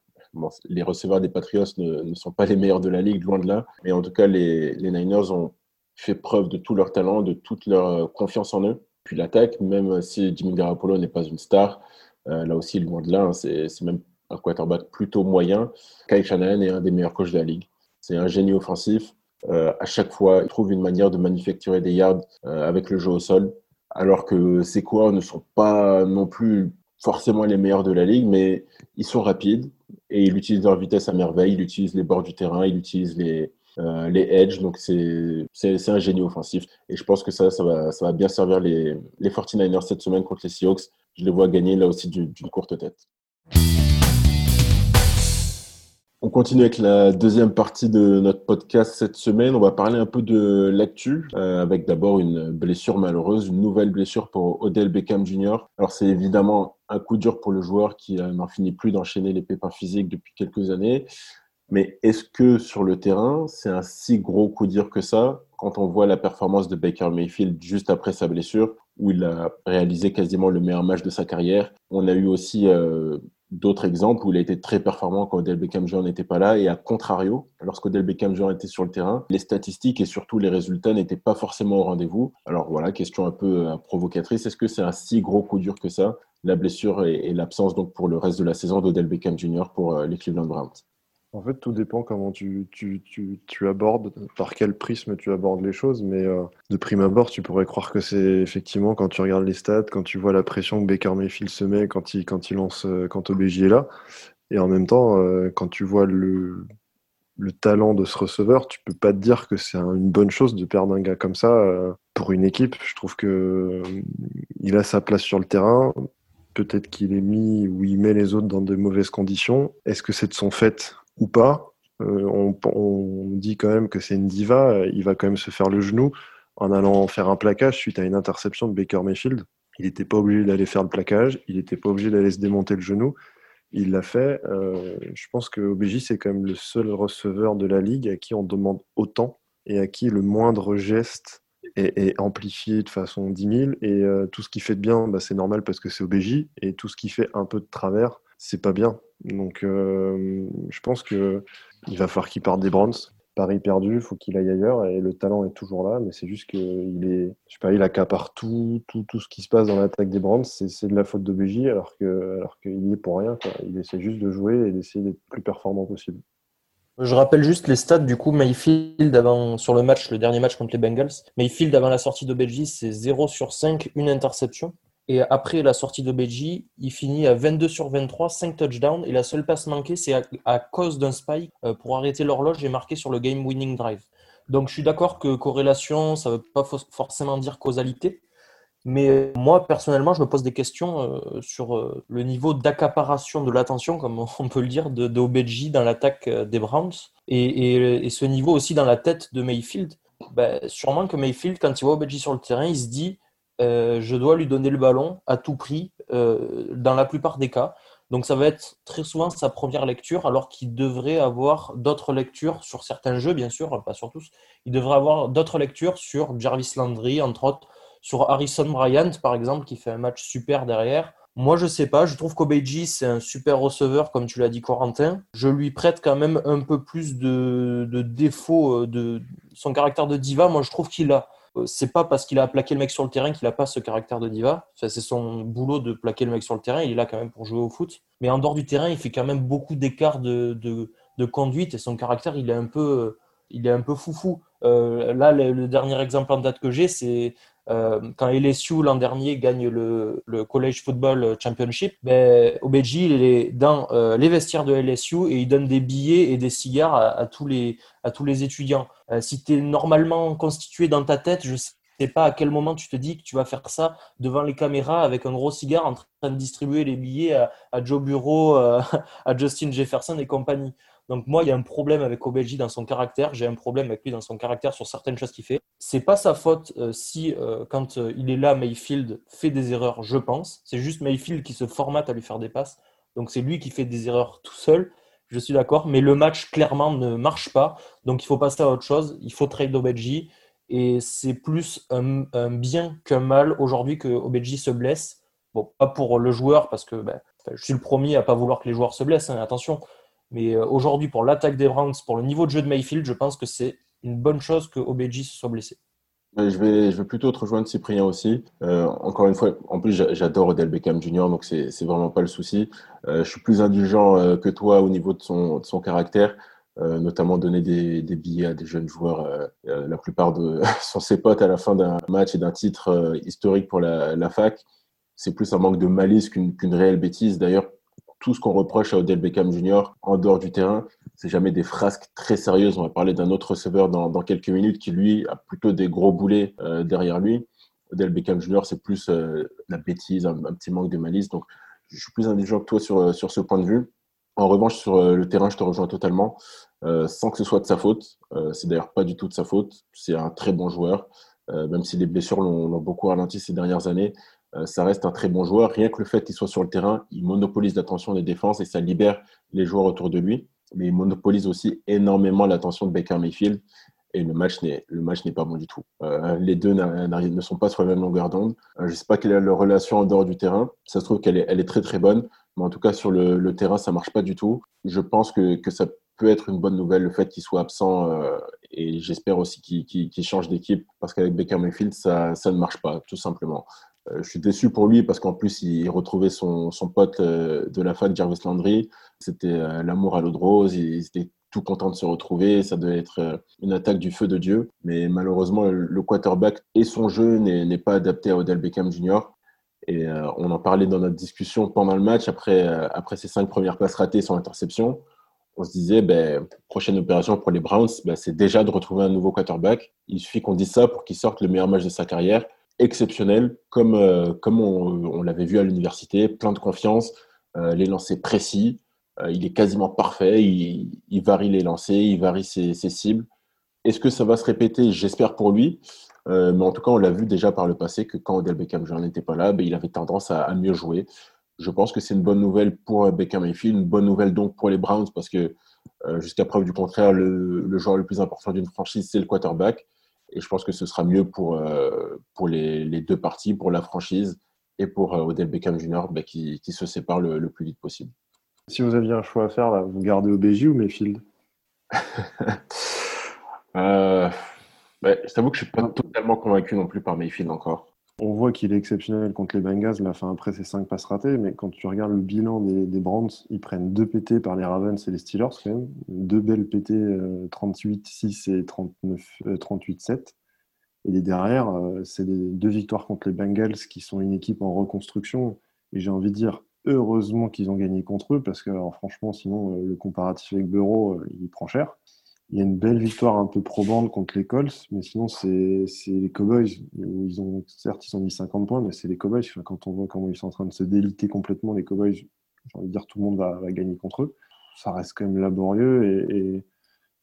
les receveurs des Patriots ne, sont pas les meilleurs de la ligue, loin de là. Mais en tout cas, les, Niners ont fait preuve de tout leur talent, de toute leur euh, confiance en eux. Puis l'attaque, même si Jimmy Garoppolo n'est pas une star, euh, là aussi, loin de là, hein, c'est même un quarterback plutôt moyen. Kyle Shanahan est un des meilleurs coachs de la ligue. C'est un génie offensif. Euh, à chaque fois, il trouve une manière de manufacturer des yards avec le jeu au sol, alors que ses coureurs ne sont pas non plus forcément les meilleurs de la ligue, mais ils sont rapides, et il utilise leur vitesse à merveille, il utilise les bords du terrain, il utilise les, euh, les edges, donc c'est un génie offensif. Et je pense que ça, ça va, ça va bien servir les, les 49ers cette semaine contre les Seahawks. Je les vois gagner là aussi d'une courte tête. On continue avec la deuxième partie de notre podcast cette semaine. On va parler un peu de l'actu, euh, avec d'abord une blessure malheureuse, une nouvelle blessure pour Odell Beckham Jr. Alors c'est évidemment un coup dur pour le joueur qui euh, n'en finit plus d'enchaîner les pépins physiques depuis quelques années. Mais est-ce que sur le terrain, c'est un si gros coup dur que ça quand on voit la performance de Baker Mayfield juste après sa blessure, où il a réalisé quasiment le meilleur match de sa carrière? On a eu aussi euh, d'autres exemples où il a été très performant quand Odell Beckham Jr. n'était pas là et à contrario, lorsqu'Odell Beckham Jr. était sur le terrain, les statistiques et surtout les résultats n'étaient pas forcément au rendez-vous. Alors voilà, question un peu euh, provocatrice, est-ce que c'est un si gros coup dur que ça, la blessure et, l'absence donc pour le reste de la saison d'Odell Beckham Jr. pour euh, les Cleveland Browns? En fait, tout dépend comment tu, abordes, par quel prisme tu abordes les choses. Mais euh, de prime abord, tu pourrais croire que c'est effectivement quand tu regardes les stats, quand tu vois la pression que Baker Mayfield se met quand il, quand il lance, euh, quand OBJ est là. Et en même temps, euh, quand tu vois le, le talent de ce receveur, tu peux pas te dire que c'est une bonne chose de perdre un gars comme ça pour une équipe. Je trouve que il a sa place sur le terrain. Peut-être qu'il est mis ou il met les autres dans de mauvaises conditions. Est-ce que c'est de son fait? Ou pas. Euh, on, dit quand même que c'est une diva. Euh, il va quand même se faire le genou en allant faire un plaquage suite à une interception de Baker Mayfield. Il n'était pas obligé d'aller faire le plaquage. Il n'était pas obligé d'aller se démonter le genou. Il l'a fait. Euh, je pense que OBJ, c'est quand même le seul receveur de la ligue à qui on demande autant et à qui le moindre geste est, amplifié de façon 10 000. Et tout ce qui fait de bien, bah, c'est normal parce que c'est OBJ. Et tout ce qui fait un peu de travers, c'est pas bien. Donc, euh, je pense que il va falloir qu'il parte des Browns. Paris perdu, faut qu'il aille ailleurs et le talent est toujours là, mais c'est juste qu'il est, je sais pas, il accapare tout, tout, tout ce qui se passe dans l'attaque des Browns, c'est de la faute de alors que alors qu'il y est pour rien. Il essaie juste de jouer et d'essayer d'être plus performant possible. Je rappelle juste les stats du coup Mayfield avant sur le match, le dernier match contre les Bengals. Mayfield avant la sortie de BJ, c'est 0 sur 5, une interception. Et après la sortie de Beji, il finit à 22 sur 23, 5 touchdowns. Et la seule passe manquée, c'est à, cause d'un spike euh, pour arrêter l'horloge et marquer sur le game winning drive. Donc je suis d'accord que corrélation, ça ne veut pas forcément dire causalité. Mais moi, personnellement, je me pose des questions sur le niveau d'accaparation de l'attention, comme on peut le dire, de, de dans l'attaque des Browns. Et, ce niveau aussi dans la tête de Mayfield. Ben, sûrement que Mayfield, quand il voit Obedji sur le terrain, il se dit je dois lui donner le ballon à tout prix, dans la plupart des cas. Donc ça va être très souvent sa première lecture, alors qu'il devrait avoir d'autres lectures sur certains jeux, bien sûr, pas sur tous. Il devrait avoir d'autres lectures sur Jarvis Landry, entre autres, sur Harrison Bryant, par exemple, qui fait un match super derrière. Moi, je sais pas. Je trouve qu'Obeji, c'est un super receveur, comme tu l'as dit, Corentin. Je lui prête quand même un peu plus de, de défauts euh, de son caractère de diva. Moi, je trouve qu'il a. Euh, c'est pas parce qu'il a plaqué le mec sur le terrain qu'il a pas ce caractère de diva. c'est son boulot de plaquer le mec sur le terrain. Il est là quand même pour jouer au foot. Mais en dehors du terrain, il fait quand même beaucoup d'écarts de, conduite et son caractère, il est un peu, il est un peu foufou. Euh, là, le, dernier exemple en date que j'ai, c'est euh, quand LSU l'an dernier gagne le, le, College Football Championship, ben, Obeji est dans euh, les vestiaires de LSU et il donne des billets et des cigares à, tous, les, à tous les étudiants. Euh, si tu es normalement constitué dans ta tête, je sais pas à quel moment tu te dis que tu vas faire ça devant les caméras avec un gros cigare en train de distribuer les billets à, à Joe Bureau, à Justin Jefferson et compagnie. Donc moi, il y a un problème avec Obeji dans son caractère. J'ai un problème avec lui dans son caractère sur certaines choses qu'il fait. C'est pas sa faute euh, si euh, quand euh, il est là, Mayfield fait des erreurs, je pense. C'est juste Mayfield qui se formate à lui faire des passes. Donc c'est lui qui fait des erreurs tout seul. Je suis d'accord, mais le match clairement ne marche pas. Donc il faut passer à autre chose. Il faut trade Obeji. Et c'est plus un, bien qu'un mal aujourd'hui que Obeji se blesse. Bon, pas pour le joueur, parce que ben, je suis le premier à pas vouloir que les joueurs se blessent, hein, attention. Mais euh, aujourd'hui, pour l'attaque des Browns, pour le niveau de jeu de Mayfield, je pense que c'est une bonne chose que OBJ se soit blessé. Je vais, je vais plutôt te rejoindre Cyprien aussi. Euh, encore une fois, en plus, j'adore Odell Beckham Jr., donc c'est vraiment pas le souci. Euh, je suis plus indulgent que toi au niveau de son, de son caractère, notamment donner des, billets à des jeunes joueurs. la plupart de, sont ses potes à la fin d'un match et d'un titre historique pour la, la fac. C'est plus un manque de malice qu'une réelle bêtise. D'ailleurs, tout ce qu'on reproche à Odell Beckham Jr. en dehors du terrain, c'est jamais des frasques très sérieuses. On va parler d'un autre receveur dans, quelques minutes qui, lui, a plutôt des gros boulets euh, derrière lui. Odell Beckham Jr., c'est plus euh, la bêtise, un, petit manque de malice. Donc, je suis plus indulgent que toi sur, euh, sur ce point de vue. En revanche, sur le terrain, je te rejoins totalement, sans que ce soit de sa faute. c'est d'ailleurs pas du tout de sa faute. C'est un très bon joueur, même si les blessures l'ont beaucoup ralenti ces dernières années. Euh, ça reste un très bon joueur. Rien que le fait qu'il soit sur le terrain, il monopolise l'attention des défenses et ça libère les joueurs autour de lui. Mais il monopolise aussi énormément l'attention de Baker Mayfield et le match n'est pas bon du tout. Euh, les deux ne sont pas sur la même longueur d'onde. Euh, je ne sais pas quelle est leur relation en dehors du terrain. Ça se trouve qu'elle est, très très bonne, mais en tout cas sur le, terrain ça marche pas du tout. Je pense que, ça peut être une bonne nouvelle le fait qu'il soit absent et j'espère aussi qu'il change d'équipe parce qu'avec Baker Mayfield ça ne marche pas tout simplement. Euh, je suis déçu pour lui parce qu'en plus, il retrouvait son, son pote euh, de la fac, Jarvis Landry. C'était euh, l'amour à l'eau de rose. Ils étaient tout contents de se retrouver. Ça devait être une attaque du feu de Dieu. Mais malheureusement, le quarterback et son jeu n'est pas adapté à Odell Beckham Jr. Et on en parlait dans notre discussion pendant le match, après, après ses cinq premières passes ratées sans interception. On se disait, ben, prochaine opération pour les Browns, ben, c'est déjà de retrouver un nouveau quarterback. Il suffit qu'on dise ça pour qu'il sorte le meilleur match de sa carrière exceptionnel, comme, euh, comme on, l'avait vu à l'université, plein de confiance, euh, les lancers précis, euh, il est quasiment parfait, il, varie les lancers, il varie ses, cibles. Est-ce que ça va se répéter? J'espère pour lui. mais en tout cas, on l'a vu déjà par le passé que quand Odell Beckham Jr. n'était pas là, ben, il avait tendance à, mieux jouer. Je pense que c'est une bonne nouvelle pour Beckham Mayfield, une bonne nouvelle donc pour les Browns parce que jusqu'à preuve du contraire, le, le joueur le plus important d'une franchise, c'est le quarterback. Et je pense que ce sera mieux pour, euh, pour les, les, deux parties, pour la franchise et pour euh, Odell Beckham Jr. Bah, qui, qui, se séparent le, le, plus vite possible. Si vous aviez un choix à faire, là, vous gardez OBJ ou Mayfield? Euh, bah, Je t'avoue que je ne suis pas totalement convaincu non plus par Mayfield encore on voit qu'il est exceptionnel contre les Bengals, la fin après ses 5 passes ratées, mais quand tu regardes le bilan des, des Browns, ils prennent deux PT par les Ravens et les Steelers quand même, deux belles PT 38-6 euh, et 38-7. Euh, et derrière, euh, c'est deux victoires contre les Bengals qui sont une équipe en reconstruction. Et j'ai envie de dire, heureusement qu'ils ont gagné contre eux, parce que franchement, sinon, le comparatif avec Bureau, il prend cher. Il y a une belle victoire un peu probante contre les Colts, mais sinon, c'est les Cowboys. Ils ont, certes, ils ont mis 50 points, mais c'est les Cowboys. quand on voit comment ils sont en train de se déliter complètement, les Cowboys, j'ai envie de dire tout le monde va, gagner contre eux. Ça reste quand même laborieux. Et,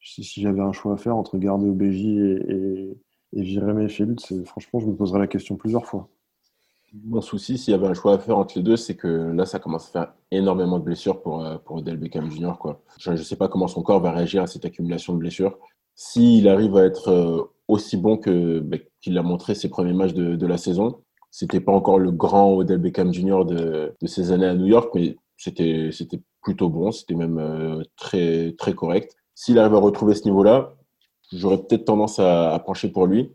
si, j'avais un choix à faire entre garder OBJ et, et, et virer franchement, je me poserais la question plusieurs fois. Mon souci, s'il y avait un choix à faire entre les deux, c'est que là, ça commence à faire énormément de blessures pour, euh, pour Odell Beckham Jr. Je ne sais pas comment son corps va réagir à cette accumulation de blessures. S'il arrive à être euh, aussi bon bah, qu'il a montré ses premiers matchs de, de la saison, c'était pas encore le grand Odell Beckham Jr. de, de ses années à New York, mais c'était plutôt bon, c'était même euh, très correct. S'il arrive à retrouver ce niveau-là, j'aurais peut-être tendance à pencher pour lui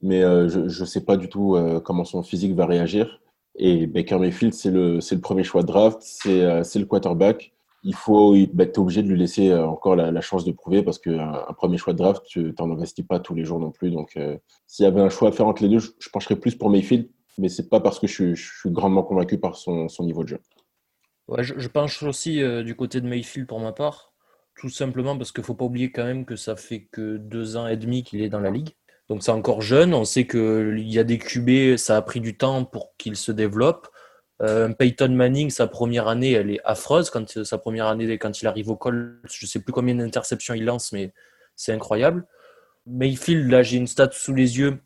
mais euh, je ne sais pas du tout euh, comment son physique va réagir. Et Baker Mayfield, c'est le, le premier choix de draft, c'est euh, le quarterback. Il faut, bah, es obligé de lui laisser encore la, chance de prouver parce qu'un un premier choix de draft, tu n'en investis pas tous les jours non plus. Donc, s'il y avait un choix à faire entre les deux, je, pencherais plus pour Mayfield, mais c'est pas parce que je, je, suis grandement convaincu par son, son niveau de jeu. Ouais, je, je penche aussi du côté de Mayfield pour ma part, tout simplement parce qu'il faut pas oublier quand même que ça fait que deux ans et demi qu'il est dans la ligue. Donc c'est encore jeune. On sait qu'il y a des QB, ça a pris du temps pour qu'ils se développent. Euh, Peyton Manning, sa première année, elle est affreuse. Quand, sa première année, quand il arrive au col, je ne sais plus combien d'interceptions il lance, mais c'est incroyable. Mayfield, là j'ai une stat sous les yeux.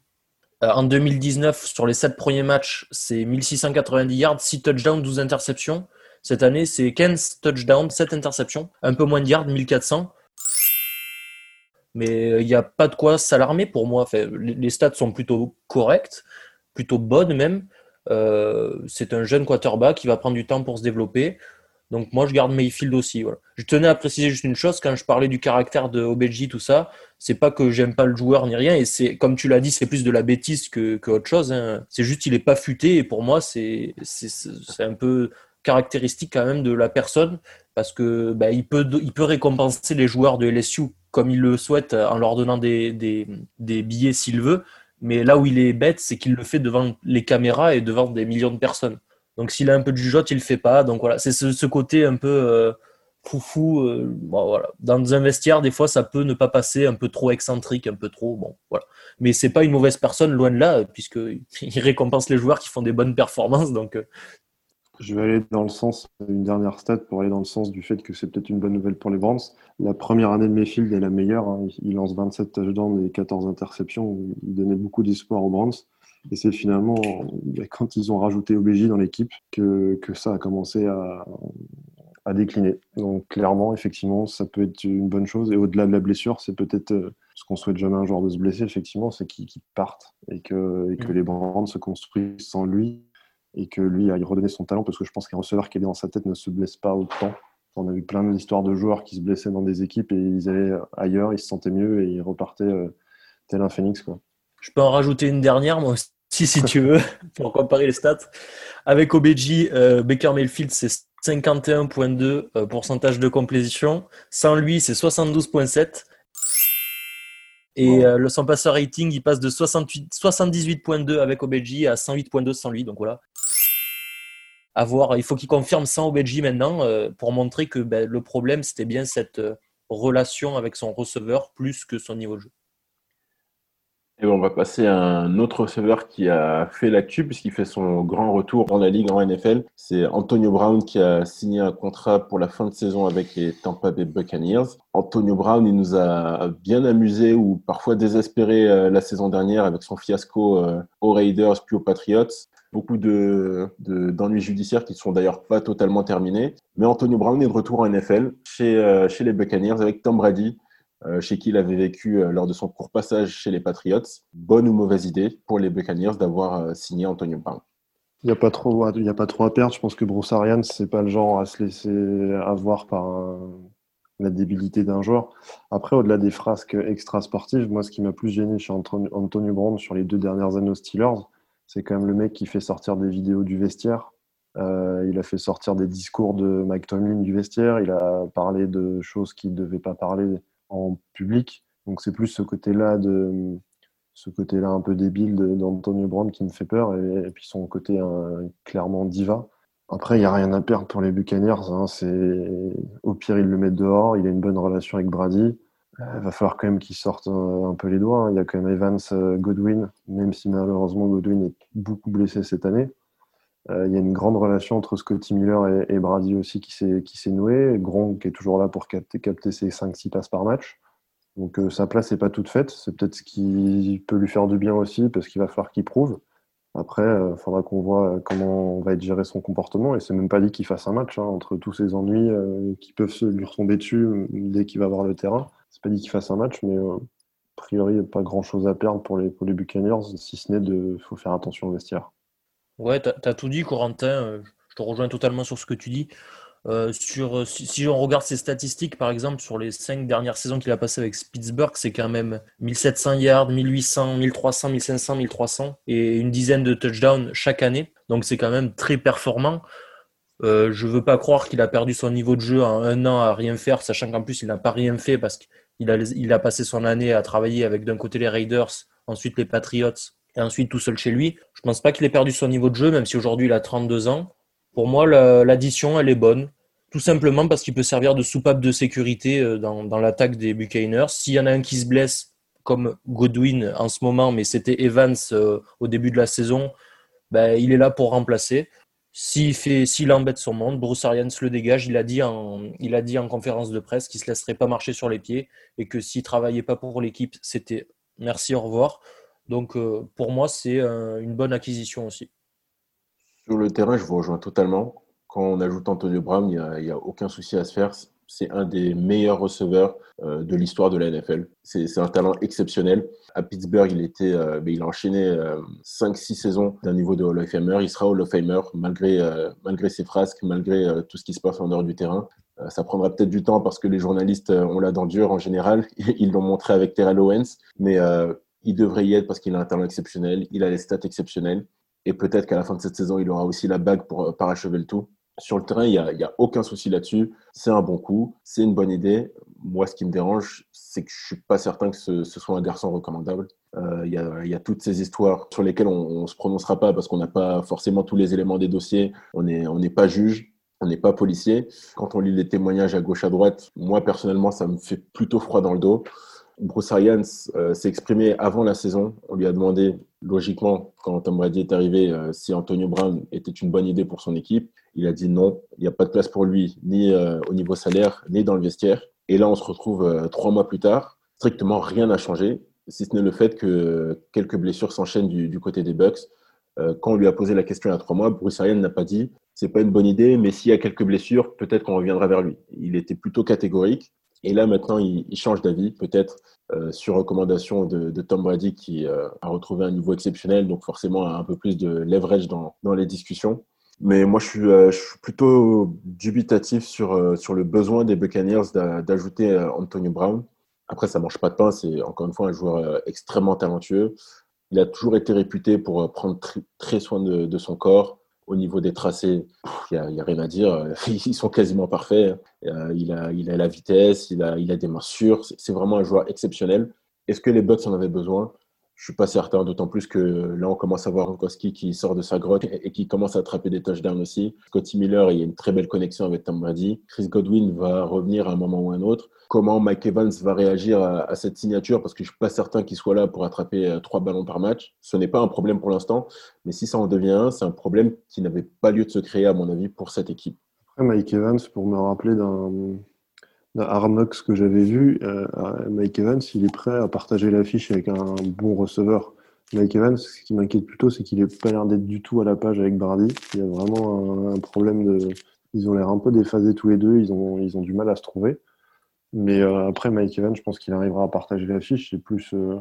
Euh, en 2019, sur les 7 premiers matchs, c'est 1690 yards, 6 touchdowns, 12 interceptions. Cette année, c'est 15 touchdowns, 7 interceptions, un peu moins de yards, 1400 mais il n'y a pas de quoi s'alarmer pour moi. les stats sont plutôt correctes, plutôt bonnes même. Euh, c'est un jeune quarterback qui va prendre du temps pour se développer. Donc moi, je garde Mayfield aussi. Je tenais à préciser juste une chose quand je parlais du caractère de OBJ, tout ça. C'est pas que j'aime pas le joueur ni rien. Et c'est comme tu l'as dit, c'est plus de la bêtise que, autre chose. Hein. C'est juste qu'il est pas futé. Et pour moi, c'est c'est un peu caractéristique quand même de la personne parce que bah, il peut il peut récompenser les joueurs de LSU comme il le souhaite en leur donnant des, des, billets s'il veut. Mais là où il est bête, c'est qu'il le fait devant les caméras et devant des millions de personnes. Donc s'il a un peu de jugeote, il le fait pas. Donc voilà, c'est ce, côté un peu euh, foufou. Euh. Dans un vestiaire, des fois, ça peut ne pas passer, un peu trop excentrique, un peu trop. Bon, voilà. Mais c'est pas une mauvaise personne, loin de là, puisqu'il récompense les joueurs qui font des bonnes performances. Donc euh, je vais aller dans le sens, une dernière stat pour aller dans le sens du fait que c'est peut-être une bonne nouvelle pour les Browns. La première année de Mayfield est la meilleure. Hein. Il lance 27 touchdowns et 14 interceptions. Il donnait beaucoup d'espoir aux Browns. Et c'est finalement quand ils ont rajouté OBJ dans l'équipe que, que ça a commencé à, à décliner. Donc clairement, effectivement, ça peut être une bonne chose. Et au-delà de la blessure, c'est peut-être euh, ce qu'on souhaite jamais un joueur de se blesser, effectivement, c'est qu'il parte et que, et que mm. les Browns se construisent sans lui et que lui aille redonner son talent parce que je pense qu'un receveur qui est dans sa tête ne se blesse pas autant. On a vu plein d'histoires de joueurs qui se blessaient dans des équipes et ils allaient ailleurs, ils se sentaient mieux et ils repartaient euh, tel un phénix. Quoi. Je peux en rajouter une dernière, moi aussi, si tu veux, pour comparer les stats. Avec OBJ, euh, Baker Mayfield, c'est 51,2 euh, pourcentage de complétion. Sans lui, c'est 72,7. Et le son passeur rating, il passe de 78,2 avec OBJ à 108,2 sans lui. Donc voilà, il faut qu'il confirme sans OBJ maintenant euh, pour montrer que ben, le problème, c'était bien cette euh, relation avec son receveur plus que son niveau de jeu. Et on va passer à un autre receveur qui a fait l'actu puisqu'il fait son grand retour dans la ligue en NFL. C'est Antonio Brown qui a signé un contrat pour la fin de saison avec les Tampa Bay Buccaneers. Antonio Brown, il nous a bien amusé ou parfois désespéré euh, la saison dernière avec son fiasco aux Raiders puis aux Patriots beaucoup de, d'ennuis judiciaires qui ne sont d'ailleurs pas totalement terminés. Mais Antonio Brown est de retour en NFL chez, euh, chez les Buccaneers avec Tom Brady, euh, chez qui il avait vécu euh, lors de son court passage chez les Patriots. Bonne ou mauvaise idée pour les Buccaneers d'avoir signé Antonio Brown? Il n'y a, pas trop, a pas à perdre. Je pense que Bruce Arians, ce n'est pas le genre à se laisser avoir par la débilité d'un joueur. Après, au-delà des frasques extra-sportives, moi, ce qui m'a plus gêné chez Antonio Brown sur les deux dernières années aux Steelers, c'est quand même le mec qui fait sortir des vidéos du vestiaire. Euh, il a fait sortir des discours de Mike Tomlin du vestiaire. Il a parlé de choses qu'il ne devait pas parler en public. Donc c'est plus ce côté-là de ce côté-là un peu débile d'Antonio Brown qui me fait peur et, puis son côté hein, clairement diva. Après, il n'y a rien à perdre pour les Buccaneers. Hein. C'est au pire ils le mettent dehors. Il a une bonne relation avec Brady. Il va falloir quand même qu'ils sortent un, peu les doigts. Hein. Il y a quand même Evans, Godwin, même si malheureusement Godwin est beaucoup blessé cette année. Il y a une grande relation entre Scotty Miller et, Brady aussi qui s'est nouée. Gronk est toujours là pour capter, ses 5-6 passes par match. Donc sa place n'est pas toute faite. C'est peut-être ce qui peut lui faire du bien aussi parce qu'il va falloir qu'il prouve. Après, il euh, faudra qu'on voit comment va être géré son comportement. Et c'est même pas dit qu'il fasse un match hein, entre tous ces ennuis euh, qui peuvent se lui retomber dessus euh, dès qu'il va voir le terrain. C'est pas dit qu'il fasse un match, mais a priori, il n'y a pas grand chose à perdre pour les, pour les Buccaneers, si ce n'est de faut faire attention au vestiaire. Ouais, tu as, tout dit, Corentin. Je te rejoins totalement sur ce que tu dis. Euh, sur, euh, si, on regarde ses statistiques, par exemple, sur les cinq dernières saisons qu'il a passées avec Pittsburgh, c'est quand même 1700 yards, 1800, 1300, 1500, 1300 et une dizaine de touchdowns chaque année. Donc c'est quand même très performant. Euh, je veux pas croire qu'il a perdu son niveau de jeu en un an à rien faire, sachant qu'en plus il n'a pas rien fait parce qu'il a, il a passé son année à travailler avec d'un côté les Raiders, ensuite les Patriots et ensuite tout seul chez lui. Je pense pas qu'il ait perdu son niveau de jeu, même si aujourd'hui il a 32 ans. Pour moi, l'addition, elle est bonne. Tout simplement parce qu'il peut servir de soupape de sécurité euh, dans, l'attaque des Buccaneers. S'il y en a un qui se blesse, comme Godwin en ce moment, mais c'était Evans euh, au début de la saison, ben, il est là pour remplacer. S'il embête son monde, Bruce Arians le dégage. Il a dit en, il a dit en conférence de presse qu'il se laisserait pas marcher sur les pieds et que s'il travaillait pas pour l'équipe, c'était merci, au revoir. Donc euh, pour moi, c'est une bonne acquisition aussi. Sur le terrain, je vous rejoins totalement. Quand on ajoute Antonio Brown, il n'y a, aucun souci à se faire. C'est un des meilleurs receveurs euh, de l'histoire de la NFL. C'est un talent exceptionnel. À Pittsburgh, il, était, euh, il a enchaîné 5-6 euh, saisons d'un niveau de Hall of Famer. Il sera Hall of Famer malgré, malgré ses frasques, malgré tout ce qui se passe en dehors du terrain. ça prendra peut-être du temps parce que les journalistes ont la dent dure en général. Ils l'ont montré avec Terrell Owens. Mais il devrait y être parce qu'il a un talent exceptionnel. Il a les stats exceptionnelles. Et peut-être qu'à la fin de cette saison, il aura aussi la bague pour euh, parachever le tout. Sur le terrain, il n'y a, aucun souci là-dessus. C'est un bon coup, c'est une bonne idée. Moi, ce qui me dérange, c'est que je suis pas certain que ce, soit un garçon recommandable. Euh, il y, a, toutes ces histoires sur lesquelles on ne se prononcera pas parce qu'on n'a pas forcément tous les éléments des dossiers. On n'est pas juge, on n'est pas policier. Quand on lit les témoignages à gauche, à droite, moi, personnellement, ça me fait plutôt froid dans le dos. Bruce Arians euh, s'est exprimé avant la saison. On lui a demandé, logiquement, quand Tom Brady est arrivé, euh, si Antonio Brown était une bonne idée pour son équipe. Il a dit non, il n'y a pas de place pour lui, ni euh, au niveau salaire, ni dans le vestiaire. Et là, on se retrouve trois mois plus tard. Strictement rien n'a changé, si ce n'est le fait que quelques blessures s'enchaînent du, côté des Bucks. quand on lui a posé la question il y a trois mois, Bruce Arians n'a pas dit c'est pas une bonne idée, mais s'il y a quelques blessures, peut-être qu'on reviendra vers lui. Il était plutôt catégorique. Et là, maintenant, il, change d'avis, peut-être euh, sur recommandation de, Tom Brady qui euh, a retrouvé un niveau exceptionnel, donc forcément un peu plus de leverage dans, les discussions. Mais moi, je suis, euh, plutôt dubitatif sur, sur le besoin des Buccaneers d'ajouter Antonio Brown. Après, ça ne mange pas de pain, c'est encore une fois un joueur extrêmement talentueux. Il a toujours été réputé pour prendre très soin de son corps, au niveau des tracés, il n'y a, rien à dire. Ils sont quasiment parfaits. Euh, il, a, a la vitesse, il a, a des mains sûres. C'est vraiment un joueur exceptionnel. Est-ce que les Bucks en avaient besoin? Je suis pas certain, d'autant plus que là, on commence à voir Gronkowski qui sort de sa grotte et qui commence à attraper des touchdowns aussi. Scotty Miller, il y a une très belle connexion avec Tom Brady. Chris Godwin va revenir à un moment ou à un autre. Comment Mike Evans va réagir à, cette signature? Parce que je suis pas certain qu'il soit là pour attraper euh, trois ballons par match. Ce n'est pas un problème pour l'instant, mais si ça en devient un, c'est un problème qui n'avait pas lieu de se créer, à mon avis, pour cette équipe. Mike Evans, pour me rappeler d'un Arnox que j'avais vu, euh, Mike Evans, il est prêt à partager l'affiche avec un bon receveur. Mike Evans, ce qui m'inquiète plutôt, c'est qu'il n'est pas l'air d'être du tout à la page avec Brady. Il y a vraiment un, problème de. Ils ont l'air un peu déphasés tous les deux, ils ont, ils ont du mal à se trouver. Mais euh, après, Mike Evans, je pense qu'il arrivera à partager l'affiche. C'est plus. Euh,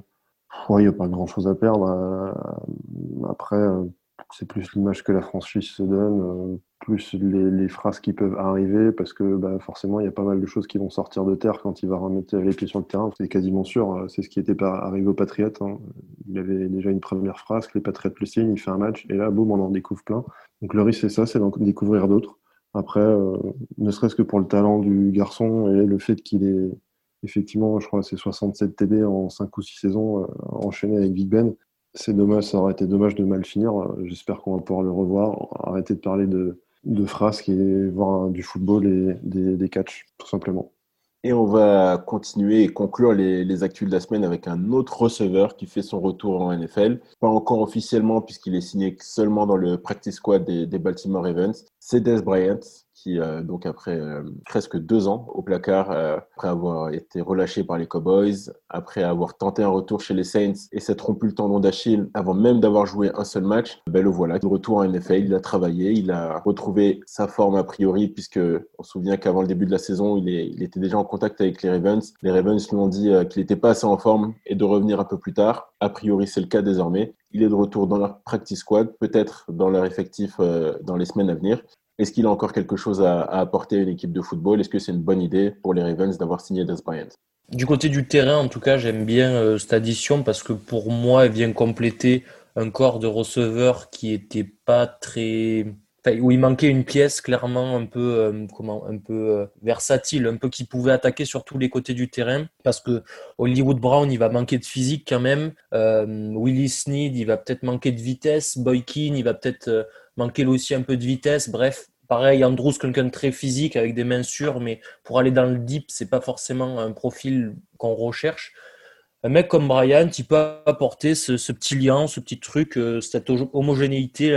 il n'y a pas grand chose à perdre. après, c'est plus l'image que la franchise se donne, euh, plus les, phrases qui peuvent arriver, parce que bah, forcément, il y a pas mal de choses qui vont sortir de terre quand il va remettre les pieds sur le terrain. C'est quasiment sûr. Euh, c'est ce qui était arrivé aux Patriotes. Hein. Il avait déjà une première phrase, les Patriotes le signent, il fait un match, et là, boum, on en découvre plein. Donc le risque, c'est ça, c'est d'en découvrir d'autres. Après, euh, ne serait-ce que pour le talent du garçon et le fait qu'il est effectivement, je crois, c'est 67 TD en 5 ou 6 saisons enchaîné avec Big Ben c'est dommage, ça aurait été dommage de mal finir. J'espère qu'on va pouvoir le revoir. Arrêter de parler de, de frasques et voir du football et des, des catchs, tout simplement. Et on va continuer et conclure les, les de la semaine avec un autre receveur qui fait son retour en NFL. Pas encore officiellement puisqu'il est signé seulement dans le practice squad des, des Baltimore Ravens. C'est Des Bryant qui, euh, donc après euh, presque deux ans au placard, euh, après avoir été relâché par les Cowboys, après avoir tenté un retour chez les Saints et s'être rompu le tendon d'Achille avant même d'avoir joué un seul match, ben le voilà, de retour en NFL, il a travaillé, il a retrouvé sa forme a priori, puisque on se souvient qu'avant le début de la saison, il, était déjà en contact avec les Ravens. Les Ravens lui ont dit qu'il n'était pas assez en forme et de revenir un peu plus tard. A priori, c'est le cas désormais. Il est de retour dans leur practice squad, peut-être dans leur effectif dans les semaines à venir. Est-ce qu'il a encore quelque chose à, apporter à une équipe de football? Est-ce que c'est une bonne idée pour les Ravens d'avoir signé Des Bryant? Du côté du terrain, en tout cas, j'aime bien euh, cette addition parce que pour moi, elle vient compléter un corps de receveurs qui était pas très où il manquait une pièce clairement un peu euh, comment un peu euh, versatile, un peu qui pouvait attaquer sur tous les côtés du terrain parce que Hollywood Brown il va manquer de physique quand même, euh, Willie Sneed il va peut-être manquer de vitesse, Boykin il va peut-être manquer aussi un peu de vitesse, bref. Pareil, Andrews, quelqu'un de très physique avec des mains sûres, mais pour aller dans le deep, c'est pas forcément un profil qu'on recherche un mec comme Brian, il peut apporter ce, petit lien, ce petit truc, cette homogénéité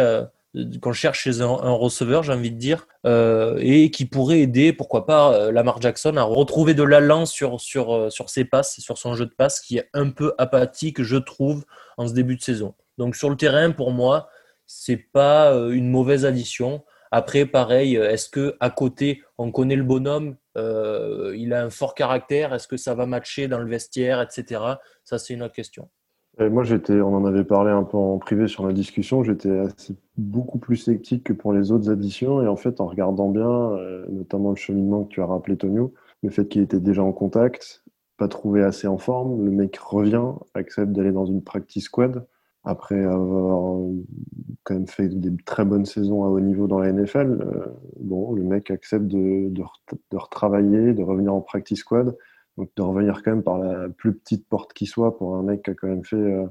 qu'on cherche chez un, receveur, j'ai envie de dire, euh, et qui pourrait aider, pourquoi pas, euh, Lamar Jackson à retrouver de l'allant sur, sur, euh, sur ses passes, sur son jeu de passe, qui est un peu apathique, je trouve, en ce début de saison. Donc sur le terrain, pour moi, c'est pas une mauvaise addition. Après, pareil, est-ce que à côté, on connaît le bonhomme, il a un fort caractère, est-ce que ça va matcher dans le vestiaire, etc. Ça, c'est une autre question moi, j'étais, on en avait parlé un peu en privé sur la discussion. J'étais beaucoup plus sceptique que pour les autres additions. Et en fait, en regardant bien, euh, notamment le cheminement que tu as rappelé, Tonio, le fait qu'il était déjà en contact, pas trouvé assez en forme, le mec revient, accepte d'aller dans une practice squad après avoir quand même fait des très bonnes saisons à haut niveau dans la NFL. Euh, bon, le mec accepte de, de, retravailler, de revenir en practice squad. Donc de revenir quand même par la plus petite porte qui soit pour un mec qui a quand même fait, euh,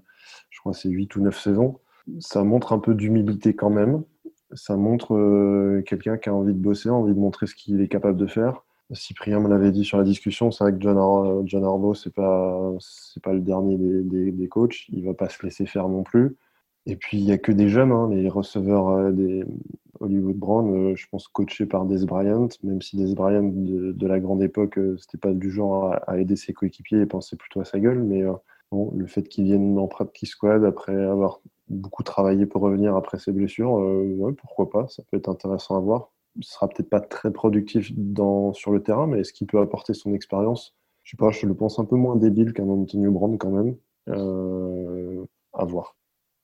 je crois, c'est 8 ou 9 saisons, ça montre un peu d'humilité quand même. Ça montre euh, quelqu'un qui a envie de bosser, envie de montrer ce qu'il est capable de faire. Cyprien me l'avait dit sur la discussion, c'est vrai que John, Ar John Harbaugh, c'est pas, pas le dernier des, des, coachs. Il va pas se laisser faire non plus. Et puis, il y a que des jeunes, hein, les receveurs euh, des, Hollywood Brown, euh, je pense coaché par Des Bryant, même si Des Bryant de, la grande époque, euh, c'était pas du genre à, aider ses coéquipiers et penser plutôt à sa gueule, mais euh, le fait qu'il vienne en practice squad après avoir beaucoup travaillé pour revenir après ses blessures, pourquoi pas, ça peut être intéressant à voir. Sera peut-être pas très productif sur le terrain, mais est-ce qu'il peut apporter son expérience? Je sais pas, je le pense un peu moins débile qu'un Antonio Brown quand même. à voir.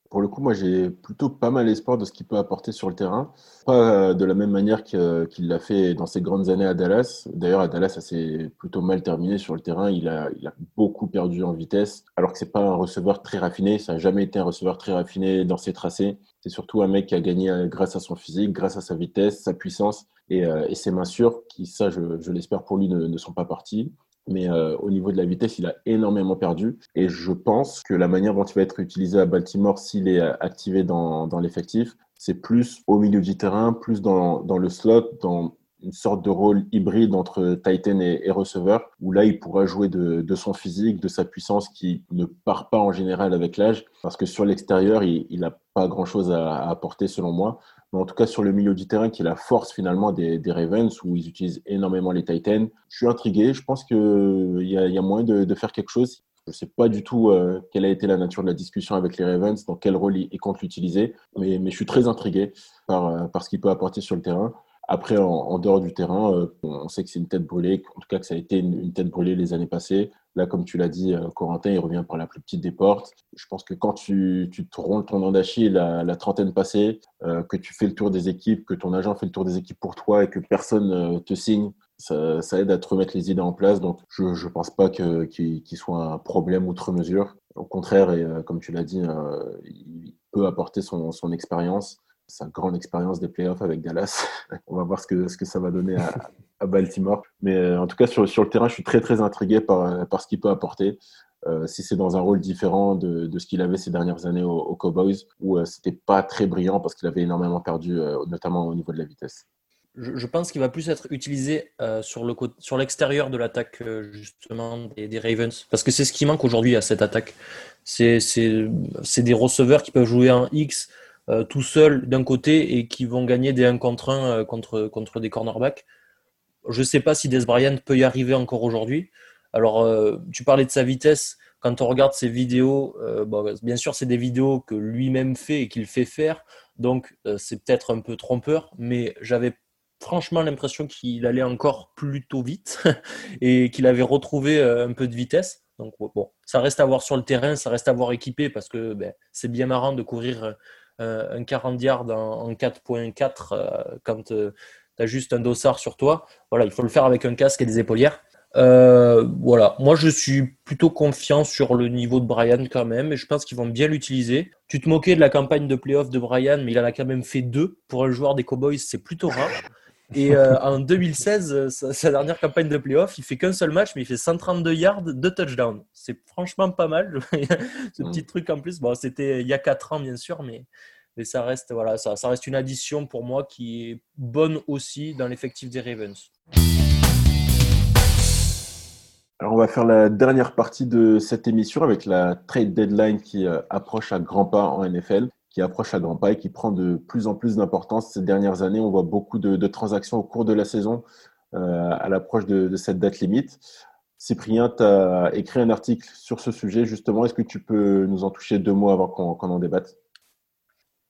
Pour le coup, moi, j'ai plutôt pas mal espoir de ce qu'il peut apporter sur le terrain. Pas de la même manière qu'il l'a fait dans ses grandes années à Dallas. D'ailleurs, à Dallas, ça s'est plutôt mal terminé sur le terrain. Il a, beaucoup perdu en vitesse, alors que c'est pas un receveur très raffiné. Ça n'a jamais été un receveur très raffiné dans ses tracés. C'est surtout un mec qui a gagné grâce à son physique, grâce à sa vitesse, sa puissance et, euh, ses mains sûres, qui, ça, je, l'espère pour lui, ne, ne sont pas partis mais euh, au niveau de la vitesse, il a énormément perdu. Et je pense que la manière dont il va être utilisé à Baltimore, s'il est euh, activé dans, dans l'effectif, c'est plus au milieu du terrain, plus dans, dans, le slot, dans une sorte de rôle hybride entre Titan et, et receveur, où là, il pourra jouer de, son physique, de sa puissance qui ne part pas en général avec l'âge, parce que sur l'extérieur, il n'a pas grand-chose à, apporter selon moi mais en tout cas sur le milieu du terrain, qui est la force finalement des, Ravens, où ils utilisent énormément les Titans. Je suis intrigué, je pense qu'il y, a, y a moyen de, faire quelque chose. Je ne sais pas du tout euh, quelle a été la nature de la discussion avec les Ravens, dans quel rôle ils, comptent l'utiliser, mais, mais, je suis très intrigué par, euh, par ce qu'il peut apporter sur le terrain. Après, en, dehors du terrain, euh, on sait que c'est une tête brûlée, en tout cas que ça a été une, tête brûlée les années passées. Là, comme tu l'as dit, euh, Corentin, il revient par la plus petite des portes. Je pense que quand tu, tu te rondes ton d'Achille la, trentaine passée, euh, que tu fais le tour des équipes, que ton agent fait le tour des équipes pour toi et que personne euh, te signe, ça, aide à te remettre les idées en place. Donc, je ne pense pas qu'il qu soit un problème outre mesure. Au contraire, et comme tu l'as dit, il peut apporter son expérience sa grande expérience des playoffs avec Dallas. On va voir ce que, ce que ça va donner à, Baltimore. Mais euh, en tout cas, sur, sur, le terrain, je suis très, très intrigué par, par ce qu'il peut apporter. Euh, si c'est dans un rôle différent de, de ce qu'il avait ces dernières années aux, aux Cowboys, où euh, c'était pas très brillant parce qu'il avait énormément perdu, euh, notamment au niveau de la vitesse. je, pense qu'il va plus être utilisé euh, sur, sur l'extérieur de l'attaque euh, justement des, Ravens. Parce que c'est ce qui manque aujourd'hui à cette attaque. C'est, des receveurs qui peuvent jouer en X euh, tout seul d'un côté et qui vont gagner des 1 contre 1 contre, contre des cornerbacks. Je ne sais pas si Des Bryant peut y arriver encore aujourd'hui. Alors, tu parlais de sa vitesse. Quand on regarde ses vidéos, bien sûr, c'est des vidéos que lui-même fait et qu'il fait faire. Donc, c'est peut-être un peu trompeur, mais j'avais franchement l'impression qu'il allait encore plutôt vite et qu'il avait retrouvé euh, un peu de vitesse. Donc bon, ça reste à voir sur le terrain, ça reste à voir équipé parce que ben, c'est bien marrant de courir euh, un 40 yards en, 4.4 euh, quand tu as juste un dossard sur toi. Voilà, il faut le faire avec un casque et des épaulières. voilà, moi je suis plutôt confiant sur le niveau de Brian quand même et je pense qu'ils vont bien l'utiliser. Tu te moquais de la campagne de playoff de Brian, mais il en a quand même fait deux. Pour un joueur des Cowboys, c'est plutôt rare. Et euh, en 2016, euh, sa, dernière campagne de playoff, il fait qu'un seul match, mais il fait 132 yards, de touchdowns. C'est franchement pas mal. Ce petit truc en plus, bon, c'était il y a 4 ans, bien sûr, mais, mais ça, reste, voilà, ça, ça reste une addition pour moi qui est bonne aussi dans l'effectif des Ravens. Alors, on va faire la dernière partie de cette émission avec la trade deadline qui euh, approche à grands pas en NFL qui approche à grands pas et qui prend de plus en plus d'importance ces dernières années. On voit beaucoup de, transactions au cours de la saison euh, à l'approche de, cette date limite. Cyprien, tu as écrit un article sur ce sujet justement. Est-ce que tu peux nous en toucher deux mots avant qu'on en débatte?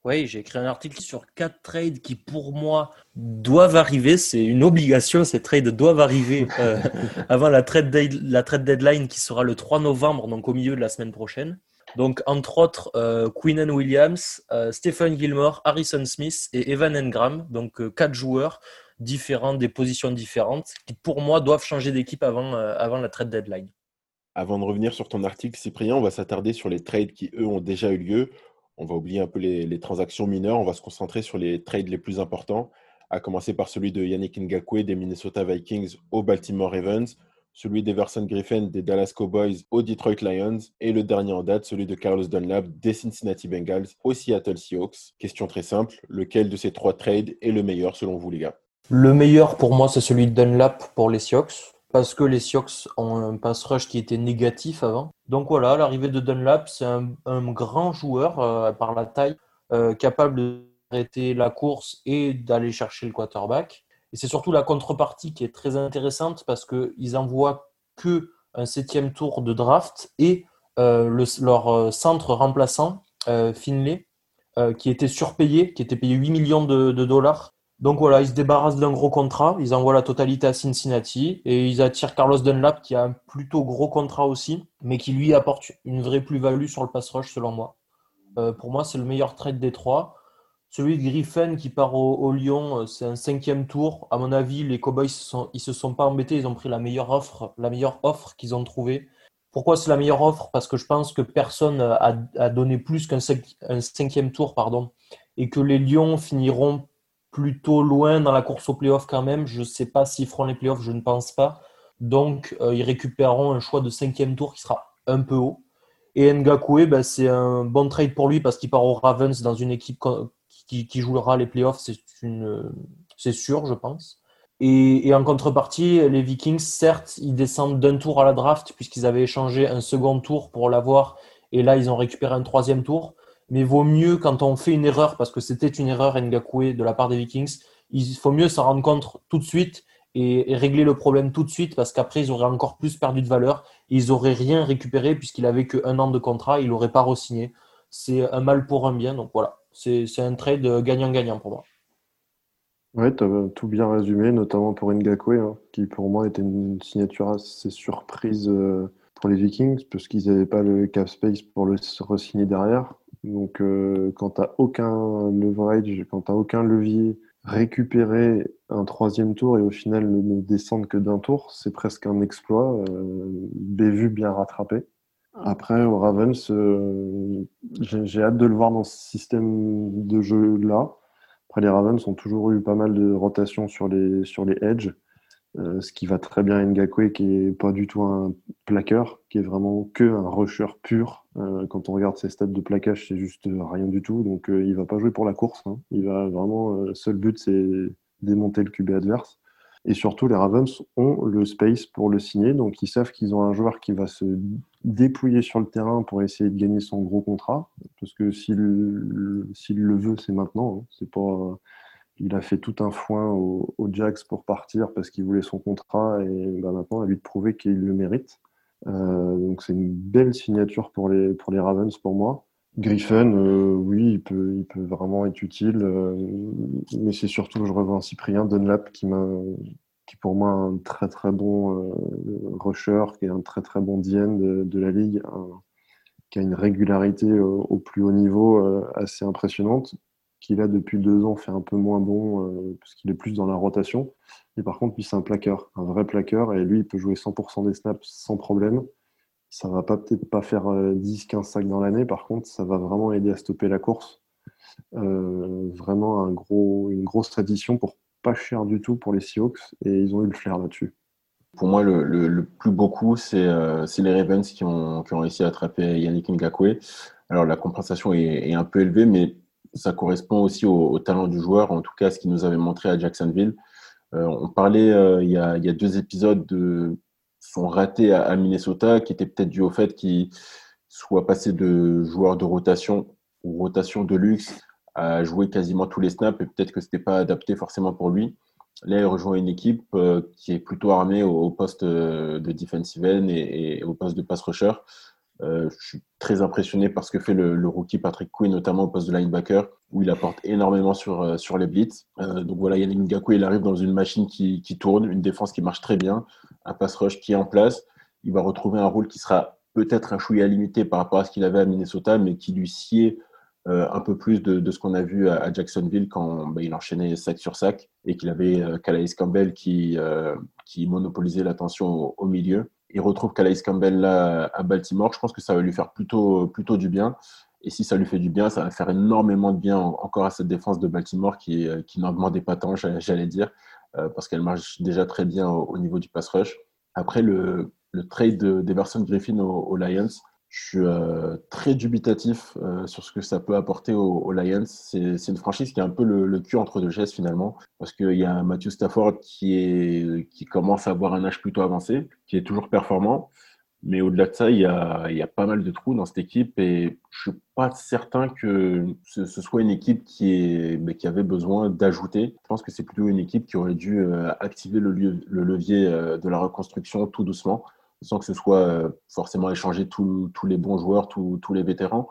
Oui, j'ai écrit un article sur quatre trades qui, pour moi, doivent arriver. C'est une obligation, ces trades doivent arriver euh, avant la trade, la trade deadline qui sera le 3 novembre, donc au milieu de la semaine prochaine. Donc, entre autres, euh, Williams, euh, Stephen Gilmore, Harrison Smith et Evan Engram. Donc, euh, quatre joueurs différents, des positions différentes, qui pour moi doivent changer d'équipe avant, avant la trade deadline. Avant de revenir sur ton article, Cyprien, on va s'attarder sur les trades qui, eux, ont déjà eu lieu. On va oublier un peu les, les, transactions mineures. On va se concentrer sur les trades les plus importants, à commencer par celui de Yannick Ngakwe des Minnesota Vikings aux Baltimore Ravens celui d'Everson Griffin des Dallas Cowboys aux Detroit Lions et le dernier en date, celui de Carlos Dunlap des Cincinnati Bengals aux Seattle Seahawks. Question très simple, lequel de ces trois trades est le meilleur selon vous les gars? Le meilleur pour moi c'est celui de Dunlap pour les Seahawks parce que les Seahawks ont un pass rush qui était négatif avant. Donc voilà, l'arrivée de Dunlap, c'est un, grand joueur euh, par la taille, euh, capable d'arrêter la course et d'aller chercher le quarterback. Et c'est surtout la contrepartie qui est très intéressante parce qu'ils envoient que un septième tour de draft et euh, leur euh, centre remplaçant, euh, Finlay, qui était surpayé, qui était payé 8 millions de, dollars. Donc voilà, ils se débarrassent d'un gros contrat, ils envoient la totalité à Cincinnati et ils attirent Carlos Dunlap qui a un plutôt gros contrat aussi, mais qui lui apporte une vraie plus-value sur le pass rush selon moi. pour moi, c'est le meilleur trade des trois. Celui de Griffin qui part au, Lyon, euh, c'est un cinquième tour. À mon avis, les Cowboys ne se sont pas embêtés. Ils ont pris la meilleure offre, la meilleure offre qu'ils ont trouvée. Pourquoi c'est la meilleure offre? Parce que je pense que personne a, donné plus qu'un cinquième tour, pardon, et que les Lions finiront plutôt loin dans la course aux playoffs quand même. Je ne sais pas s'ils feront les playoffs, je ne pense pas. Donc, euh, ils récupéreront un choix de cinquième tour qui sera un peu haut. Et Ngakoué, ben, c'est un bon trade pour lui parce qu'il part au Ravens dans une équipe qui, jouera les playoffs, c'est sûr, je pense. Et, en contrepartie, les Vikings, certes, ils descendent d'un tour à la draft puisqu'ils avaient échangé un second tour pour l'avoir, et là ils ont récupéré un troisième tour. Mais vaut mieux quand on fait une erreur, parce que c'était une erreur Ngakoué de la part des Vikings, il faut mieux s'en rendre compte tout de suite et, régler le problème tout de suite parce qu'après ils auraient encore plus perdu de valeur ils n'auraient rien récupéré puisqu'il avait qu'un an de contrat, il n'aurait pas re-signé. C'est un mal pour un bien, donc voilà c'est un trade gagnant-gagnant pour moi. Oui, tu as tout bien résumé, notamment pour Ngakwe, hein, qui pour moi était une signature assez surprise euh, pour les Vikings, parce qu'ils n'avaient pas le cap space pour le re-signer derrière. Donc, euh, quand tu aucun leverage, quand tu aucun levier, récupérer un troisième tour et au final ne descendre que d'un tour, c'est presque un exploit. Euh, Bévu bien rattrapé. Après, au Ravens, euh, j'ai hâte de le voir dans ce système de jeu-là. Après, les Ravens ont toujours eu pas mal de rotation sur les, sur les edges, euh, ce qui va très bien à Ngakwe, qui est pas du tout un plaqueur, qui est vraiment que un rusher pur. Euh, quand on regarde ses stats de plaquage, c'est juste rien du tout. Donc, il va pas jouer pour la course. Hein. Il va vraiment, seul but, c'est démonter le QB adverse. Et surtout, les Ravens ont le space pour le signer, donc ils savent qu'ils ont un joueur qui va se dépouiller sur le terrain pour essayer de gagner son gros contrat, parce que s'il le veut, c'est maintenant. Hein. Pas, il a fait tout un foin au, au Jax pour partir parce qu'il voulait son contrat, et bah, maintenant, à lui de prouver qu'il le mérite. Euh, donc c'est une belle signature pour les, pour les Ravens pour moi. Griffin, euh, oui, il peut, vraiment être utile, euh, mais c'est surtout, je revois Cyprien Dunlap qui m'a, qui pour moi un très très bon rusher, qui est un très très bon DN de, de la ligue, qui a une régularité au plus haut niveau assez impressionnante, qui là depuis deux ans fait un peu moins bon parce qu'il est plus dans la rotation. Et par contre, lui, c'est un plaqueur, un vrai plaqueur, et lui, il peut jouer 100% des snaps sans problème. Ça va peut-être pas faire 10-15 euh, sacs dans l'année, par contre, ça va vraiment aider à stopper la course. Euh, vraiment un gros, une grosse addition pour pas cher du tout pour les Seahawks, et ils ont eu le flair là-dessus. Pour moi, le, plus beau coup, euh, c'est les Ravens qui ont, qui ont, réussi à attraper Yannick Ngakwe. Alors, la compensation est, un peu élevée, mais ça correspond aussi au, talent du joueur, en tout cas ce qu'il nous avait montré à Jacksonville. On parlait il y, a, deux épisodes de son raté à, Minnesota, qui était peut-être dû au fait qu'il soit passé de joueur de rotation ou rotation de luxe à jouer quasiment tous les snaps et peut-être que ce n'était pas adapté forcément pour lui. Là, il rejoint une équipe euh, qui est plutôt armée au, poste de defensive end et, au poste de pass rusher. Euh, je suis très impressionné par ce que fait le, rookie Patrick Quinn, notamment au poste de linebacker, où il apporte énormément sur, euh, sur les blitz. Euh, donc voilà, Yannick Ngakoue, il arrive dans une machine qui, qui, tourne, une défense qui marche très bien, un pass rush qui est en place. Il va retrouver un rôle qui sera peut-être un chouïa limité par rapport à ce qu'il avait à Minnesota, mais qui lui sied un peu plus de, de ce qu'on a vu à, Jacksonville quand bah, il enchaînait sac sur sac et qu'il avait Calais Campbell qui, qui monopolisait l'attention au, au milieu il retrouve Calais Campbell là à Baltimore, je pense que ça va lui faire plutôt, plutôt du bien. Et si ça lui fait du bien, ça va faire énormément de bien encore à cette défense de Baltimore qui, qui n'en demandait pas tant, j'allais dire, euh, parce qu'elle marche déjà très bien au, niveau du pass rush. Après le, le trade d'Everson Griffin aux Lions, je suis euh, très dubitatif euh, sur ce que ça peut apporter aux, Lions. C'est une franchise qui a un peu le, cul entre deux chaises finalement, parce qu'il y a Matthew Stafford qui, est, commence à avoir un âge plutôt avancé, qui est toujours performant. Mais au-delà de ça, il y, a, pas mal de trous dans cette équipe et je suis pas certain que ce, soit une équipe qui, est, qui avait besoin d'ajouter. Je pense que c'est plutôt une équipe qui aurait dû euh, activer le levier de la reconstruction tout doucement sans que ce soit euh, forcément échanger tous les bons joueurs, tous les vétérans,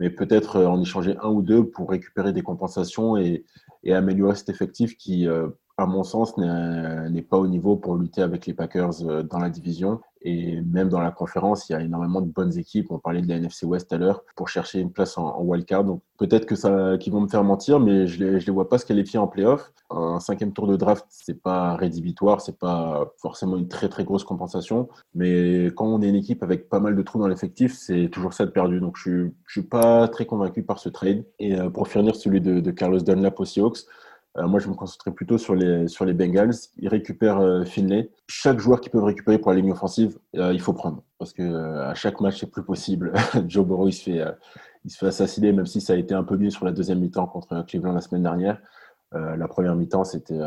mais peut-être euh, en échanger un ou deux pour récupérer des compensations et, et améliorer cet effectif qui, euh, à mon sens, n'est pas au niveau pour lutter avec les Packers dans la division. Et même dans la conférence, il y a énormément de bonnes équipes. On parlait de la NFC West à l'heure pour chercher une place en, wildcard. Donc peut-être que ça, qu'ils vont me faire mentir, mais je je les vois pas se qualifier en playoff. Un cinquième tour de draft, c'est pas rédhibitoire, c'est pas forcément une très très grosse compensation. Mais quand on est une équipe avec pas mal de trous dans l'effectif, c'est toujours ça de perdu. Donc je, je suis pas très convaincu par ce trade. Et euh, pour finir, celui de, de Carlos Dunlap aux Seahawks. Euh, moi, je me concentrer plutôt sur les, sur les Bengals. Ils récupèrent euh, Finlay. Chaque joueur qu'ils peuvent récupérer pour la ligne offensive, euh, il faut prendre. Parce que à chaque match, c'est plus possible. Joe Burrow, il se, fait, il se fait assassiner, même si ça a été un peu mieux sur la deuxième mi-temps contre Cleveland la semaine dernière. la première mi-temps, c'était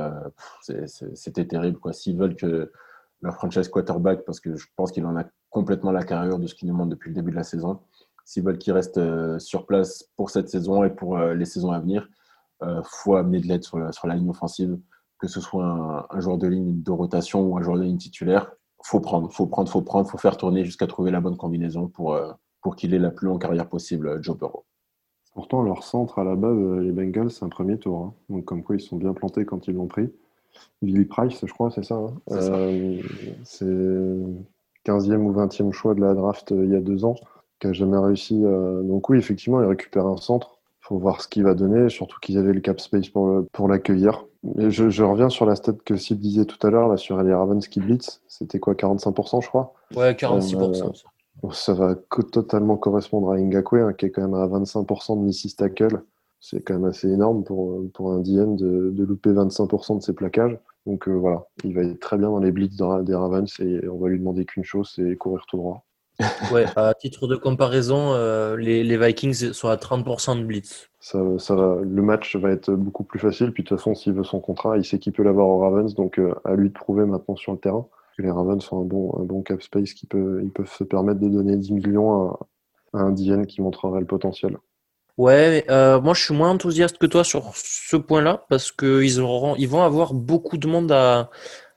c'était terrible. S'ils veulent que leur franchise quarterback, parce que je pense qu'il en a complètement la carrière de ce qu'il nous montre depuis le début de la saison, s'ils veulent qu'il reste sur place pour cette saison et pour les saisons à venir, euh, faut amener de l'aide sur la, sur la ligne offensive, que ce soit un, joueur de ligne de rotation ou un joueur de ligne titulaire. Faut prendre, faut prendre, faut prendre, faut faire tourner jusqu'à trouver la bonne combinaison pour, euh, pour qu'il ait la plus longue carrière possible, euh, Joe Burrow. Pourtant, leur centre à la base, les Bengals, c'est un premier tour. Hein. Donc, comme quoi, ils sont bien plantés quand ils l'ont pris. Billy Price, je crois, c'est ça. Hein. c'est 15e ou 20e choix de la draft il y a deux ans, qui n'a jamais réussi. Donc, oui, effectivement, il récupère un centre faut voir ce qu'il va donner, surtout qu'ils avaient le cap space pour, pour l'accueillir. Et je, reviens sur la stat que Sid disait tout à l'heure, là, sur les Ravens qui blitz. C'était quoi, 45%, je crois? Ouais, 46%. Euh, ça va totalement correspondre à Ngakwe, hein, qui est quand même à 25% de Missy Tackle. C'est quand même assez énorme pour, pour un DM de, de louper 25% de ses plaquages. Donc euh, voilà, il va être très bien dans les blitz des Ravens et on va lui demander qu'une chose, c'est courir tout droit. Ouais, à titre de comparaison, euh, les, les Vikings sont à 30% de blitz. Ça, ça va, le match va être beaucoup plus facile. Puis de toute façon, s'il veut son contrat, il sait qu'il peut l'avoir aux Ravens. Donc euh, à lui de prouver maintenant sur le terrain que les Ravens sont un bon, un bon cap space qui peut, ils peuvent se permettre de donner 10 millions à, à un DN qui montrerait le potentiel. Ouais, euh, moi je suis moins enthousiaste que toi sur ce point-là parce qu'ils ils vont avoir beaucoup de monde à,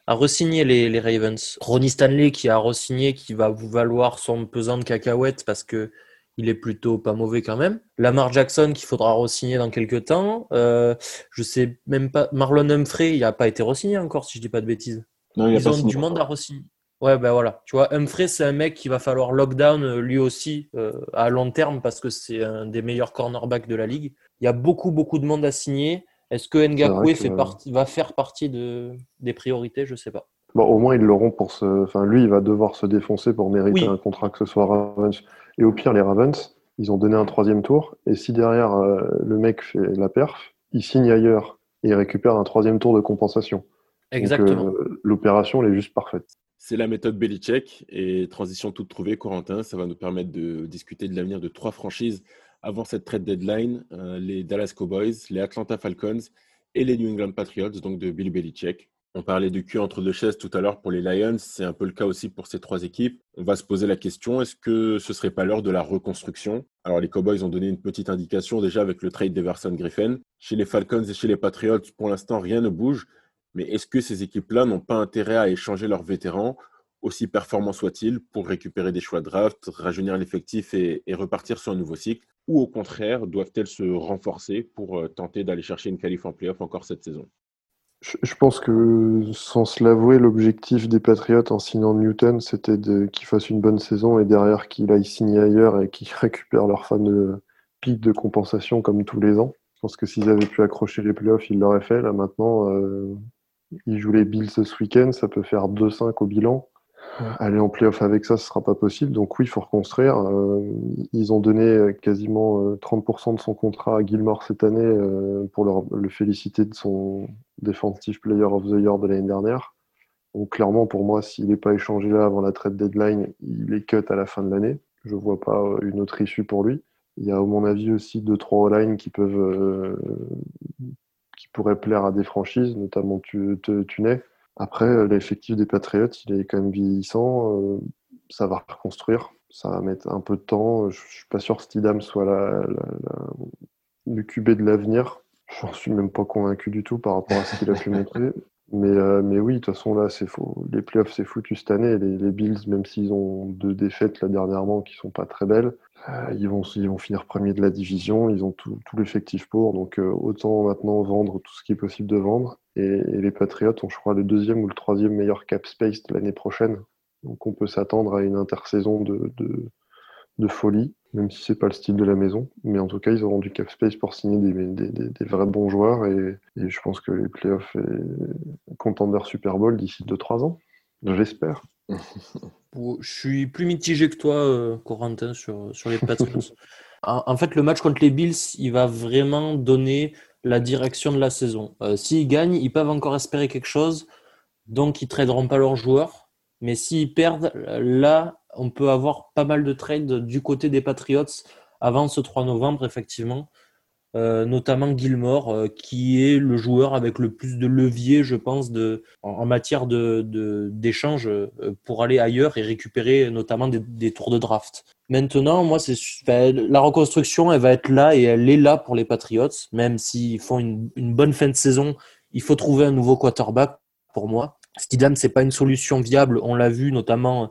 à re-signer les, les Ravens. Ronnie Stanley qui a re-signé, qui va vous valoir son pesant de cacahuètes parce que il est plutôt pas mauvais quand même. Lamar Jackson qu'il faudra re-signer dans quelques temps. Euh, je sais même pas. Marlon Humphrey, il n'a pas été re-signé encore si je dis pas de bêtises. Non, il a Ils ont du monde à re-signer. Ouais, ben voilà. Tu vois, Humphrey, c'est un mec qui va falloir lockdown euh, lui aussi euh, à long terme parce que c'est un des meilleurs cornerbacks de la ligue. Il y a beaucoup, beaucoup de monde à signer. Est-ce que Ngakwe que- partie, va faire partie de, des priorités? Je sais pas. Bon, au moins, ils l'auront pour se. Enfin, lui, il va devoir se défoncer pour mériter Oui. un contrat que ce soit Ravens. Et au pire, les Ravens, ils ont donné un troisième tour. Et si derrière, euh, le mec fait la perf, il signe ailleurs et il récupère un troisième tour de compensation. Exactement. euh, L'opération, elle est juste parfaite. C'est la méthode Belichick et transition toute trouvée, Corentin. Ça va nous permettre de discuter de l'avenir de trois franchises avant cette trade deadline euh, les Dallas Cowboys, les Atlanta Falcons et les New England Patriots, donc de Bill Belichick. On parlait du cul entre deux chaises tout à l'heure pour les Lions. C'est un peu le cas aussi pour ces trois équipes. On va se poser la question est-ce que ce serait pas l'heure de la reconstruction? Alors, les Cowboys ont donné une petite indication déjà avec le trade d'Everson Griffin. Chez les Falcons et chez les Patriots, pour l'instant, rien ne bouge. Mais est-ce que ces équipes-là n'ont pas intérêt à échanger leurs vétérans, aussi performants soient-ils, pour récupérer des choix de draft, rajeunir l'effectif et, repartir sur un nouveau cycle Ou au contraire, doivent-elles se renforcer pour euh, tenter d'aller chercher une qualif en playoff encore cette saison? Je, pense que, sans se l'avouer, l'objectif des Patriots en signant Newton, c'était qu'ils fassent une bonne saison et derrière qu'il aille signer ailleurs et qu'ils récupèrent leur fameux pic de compensation comme tous les ans. Je pense que s'ils avaient pu accrocher les playoffs, ils l'auraient fait. Là maintenant, euh, ils jouent les Bills ce week-end, ça peut faire 2-5 au bilan. Aller en playoff avec ça, ce sera pas possible. Donc oui, il faut reconstruire. Euh, ils ont donné quasiment euh, 30% de son contrat à Gilmore cette année euh, pour leur- le féliciter de son Defensive Player of the Year de l'année dernière. Donc clairement, pour moi, s'il n'est pas échangé là avant la trade deadline, il est cut à la fin de l'année. Je vois pas euh, une autre issue pour lui. Il y a, à mon avis, aussi deux, trois lines qui peuvent, euh, qui pourraient plaire à des franchises, notamment Tu- Tu- Tunet. Après, euh, l'effectif des Patriots, il est quand même vieillissant. euh, ça va reconstruire. Ça va mettre un peu de temps. Je suis pas sûr que Stidham soit la, la- la- le QB de l'avenir. J'en suis même pas convaincu du tout par rapport à ce qu'il a pu montrer. Mais, euh, mais oui, de toute façon, là, c'est faux. Les playoffs, c'est foutu cette année. Les, les Bills, même s'ils ont deux défaites là dernièrement qui sont pas très belles, euh, ils, vont, ils vont finir premier de la division. Ils ont tout, l'effectif pour. Donc, euh, autant maintenant vendre tout ce qui est possible de vendre. Et, les Patriots ont, je crois, le deuxième ou le troisième meilleur cap space de l'année prochaine. Donc, on peut s'attendre à une intersaison de, de, folie, même si c'est pas le style de la maison. Mais en tout cas, ils auront du cap space pour signer des, des, vrais bons joueurs. Et, je pense que les playoffs et contender Super Bowl d'ici 2-3 ans. J'espère. Je suis plus mitigé que toi, euh, Corentin, sur, sur les Patriots. en, en fait, le match contre les Bills, il va vraiment donner la direction de la saison. Euh, S'ils gagnent, ils peuvent encore espérer quelque chose, donc ils ne traderont pas leurs joueurs. Mais s'ils perdent, là, on peut avoir pas mal de trades du côté des Patriots avant ce 3 novembre, effectivement. Euh, notamment Gilmore, euh, qui est le joueur avec le plus de levier, je pense, en, matière de, de- d'échange euh, pour aller ailleurs et récupérer notamment des, tours de draft. Maintenant, moi, c'est enfin, la reconstruction, elle va être là et elle est là pour les Patriots, même s'ils font une, une bonne fin de saison. Il faut trouver un nouveau quarterback pour moi. Stidham, c'est pas une solution viable. On l'a vu notamment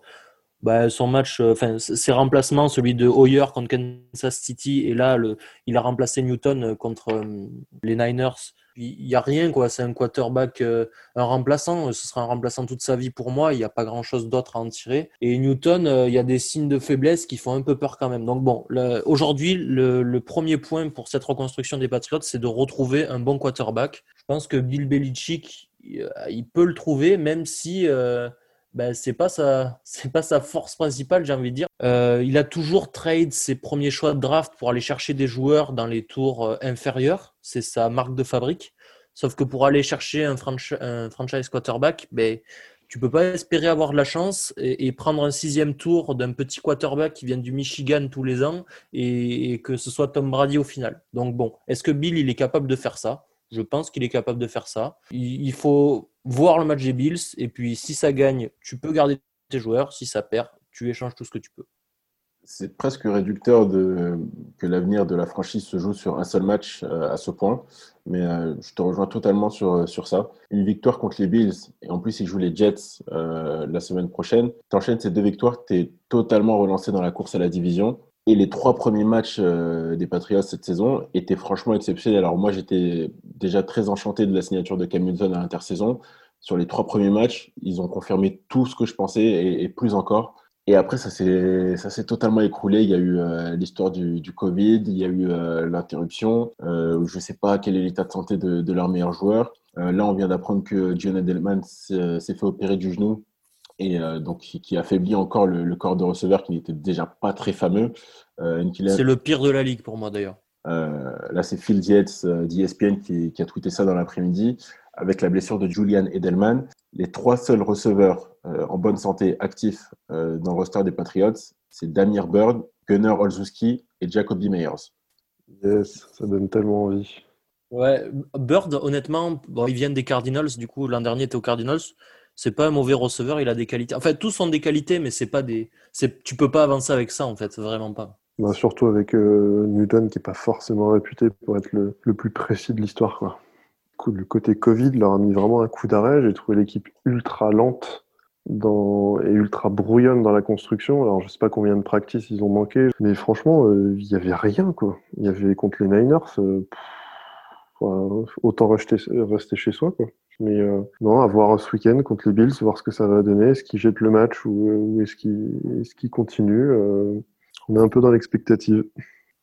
bah, son match, euh, enfin ses remplacements, celui de Hoyer contre Kansas City, et là il a remplacé Newton euh, contre euh, les Niners. Il n'y a rien, quoi. C'est un quarterback, un remplaçant. Ce sera un remplaçant toute sa vie pour moi. Il n'y a pas grand chose d'autre à en tirer. Et Newton, il y a des signes de faiblesse qui font un peu peur quand même. Donc bon, aujourd'hui, le, premier point pour cette reconstruction des Patriots, c'est de retrouver un bon quarterback. Je pense que Bill Belichick, il, peut le trouver, même si ben, c'est pas sa c'est pas sa force principale, j'ai envie de dire. Euh, il a toujours trade ses premiers choix de draft pour aller chercher des joueurs dans les tours euh, inférieurs. C'est sa marque de fabrique. Sauf que pour aller chercher un, franchi- un franchise quarterback, ben, tu peux pas espérer avoir de la chance et, prendre un sixième tour d'un petit quarterback qui vient du Michigan tous les ans et, que ce soit Tom Brady au final. Donc bon, est-ce que Bill il est capable de faire ça? Je pense qu'il est capable de faire ça. Il, faut voir le match des Bills et puis si ça gagne, tu peux garder tes joueurs. Si ça perd, tu échanges tout ce que tu peux c'est presque réducteur que l'avenir de la franchise se joue sur un seul match euh, à ce point. Mais euh, je te rejoins totalement sur, sur ça. Une victoire contre les Bills, et en plus ils jouent les Jets euh, la semaine prochaine. Tu enchaînes ces deux victoires, tu es totalement relancé dans la course à la division. Et les trois premiers matchs des Patriots cette saison étaient franchement exceptionnels. Alors moi j'étais déjà très enchanté de la signature de Cam Newton à l'intersaison. Sur les trois premiers matchs, ils ont confirmé tout ce que je pensais et plus encore. Et après, ça s'est, totalement écroulé. Il y a eu euh, l'histoire du, du, Covid, il y a eu euh, l'interruption. Euh, je ne sais pas quel est l'état de santé de, de leur meilleur joueur. là, on vient d'apprendre que John Edelman s'est fait opérer du genou et donc qui, affaiblit encore le, corps de receveur qui n'était déjà pas très fameux. c'est le pire de la ligue pour moi d'ailleurs. là, c'est Phil Dietz d'ESPN qui, qui, a tweeté ça dans l'après-midi avec la blessure de Julian Edelman. Les trois seuls receveurs euh, en bonne santé actifs euh, dans le roster des Patriots, c'est Damir Bird, Gunnar Olszewski et Jacoby Meyers. Yes, ça donne tellement envie. Ouais, Bird, honnêtement, bon, ils viennent des Cardinals, du coup, l'an dernier, était aux Cardinals. C'est pas un mauvais receveur, il a des qualités. En fait, tous ont des qualités, mais c'est pas des. Tu peux pas avancer avec ça, en fait, vraiment pas. Bah, surtout avec euh, Newton, qui est pas forcément réputé pour être le, le plus précis de l'histoire, quoi. Le côté Covid leur a mis vraiment un coup d'arrêt. J'ai trouvé l'équipe ultra lente et ultra brouillonne dans la construction. Alors, je sais pas combien de practices ils ont manqué, mais franchement, euh, il y avait rien, quoi. Il y avait contre les Niners, euh, autant rester, rester chez soi, quoi. Mais euh, non, à voir ce week-end contre les Bills, voir ce que ça va donner. Est-ce qu'ils jettent le match ou, est-ce qu'ils est qu continuent On est un peu dans l'expectative.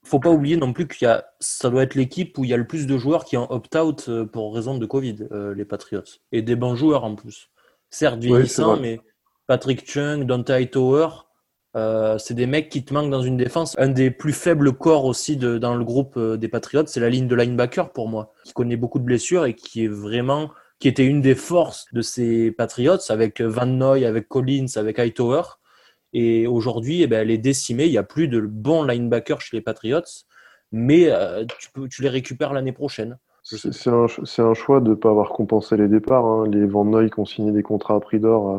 Faut pas oublier non plus qu'il y a, ça doit être l'équipe où il y a le plus de joueurs qui ont opt-out pour raison de Covid, les Patriots, et des bons joueurs en plus certes vieillissant, mais Patrick Chung, Dante Hightower, euh, c'est des mecs qui te manquent dans une défense. Un des plus faibles corps aussi de, dans le groupe euh, des Patriots, c'est la ligne de linebacker pour moi, qui connaît beaucoup de blessures et qui est vraiment, qui était une des forces de ces Patriots avec Van Noy, avec Collins, avec Hightower. Et aujourd'hui, eh ben, elle est décimée. Il n'y a plus de bons linebackers chez les Patriots, mais euh, tu, peux, tu les récupères l'année prochaine. C'est un, un, choix de ne pas avoir compensé les départs. Hein. Les Van Noy qui ont signé des contrats à prix d'or, euh,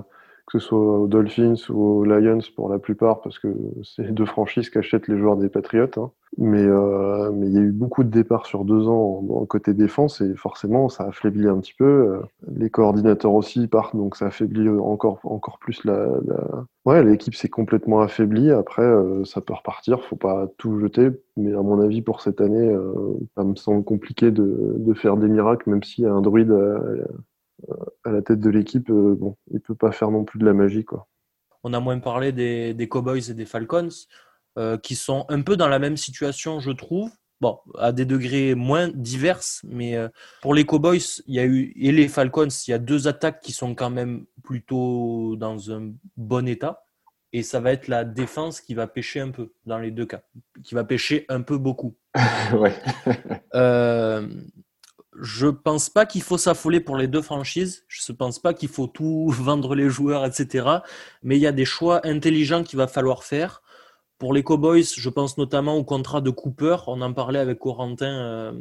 que ce soit aux Dolphins ou aux Lions pour la plupart, parce que c'est les deux franchises qui achètent les joueurs des Patriots. Hein. Mais euh, il y a eu beaucoup de départs sur deux ans en, côté défense et forcément ça affaiblit un petit peu. Euh, les coordinateurs aussi partent donc ça affaiblit encore plus la, ouais l'équipe s'est complètement affaiblie. Après euh, ça peut repartir, faut pas tout jeter. Mais à mon avis pour cette année, ça me semble compliqué de, de faire des miracles même a un druide à, la tête de l'équipe. bon, il peut pas faire non plus de la magie quoi. On a moins parlé des, des Cowboys et des Falcons. Euh, qui sont un peu dans la même situation, je trouve. Bon, à des degrés moins divers, mais euh, pour les Cowboys, il y a eu et les Falcons, il y a deux attaques qui sont quand même plutôt dans un bon état. Et ça va être la défense qui va pêcher un peu dans les deux cas, qui va pêcher un peu beaucoup. ouais. euh, je pense pas qu'il faut s'affoler pour les deux franchises. Je ne pense pas qu'il faut tout vendre les joueurs, etc. Mais il y a des choix intelligents qu'il va falloir faire. Pour les Cowboys, je pense notamment au contrat de Cooper. On en parlait avec Corentin euh,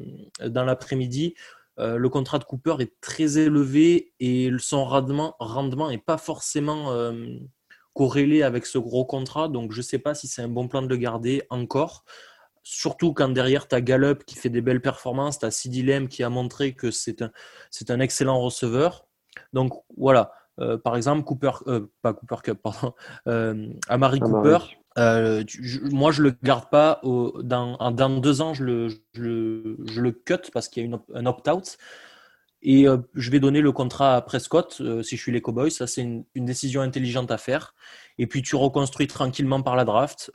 dans l'après-midi. Euh, le contrat de Cooper est très élevé et son rendement rendement n'est pas forcément euh, corrélé avec ce gros contrat. Donc je ne sais pas si c'est un bon plan de le garder encore. Surtout quand derrière, tu as Gallup qui fait des belles performances, tu as Sidi Lem qui a montré que c'est un, un excellent receveur. Donc voilà, par exemple, Cooper, pas Cooper Cup, pardon, Amari Cooper, euh, moi, je le garde pas. dans, dans, deux ans, je le, je, le cut parce qu'il y a un opt-out. Et euh, je vais donner le contrat à Prescott euh, si je suis les Cowboys. Ça, c'est une, décision intelligente à faire. Et puis, tu reconstruis tranquillement par la draft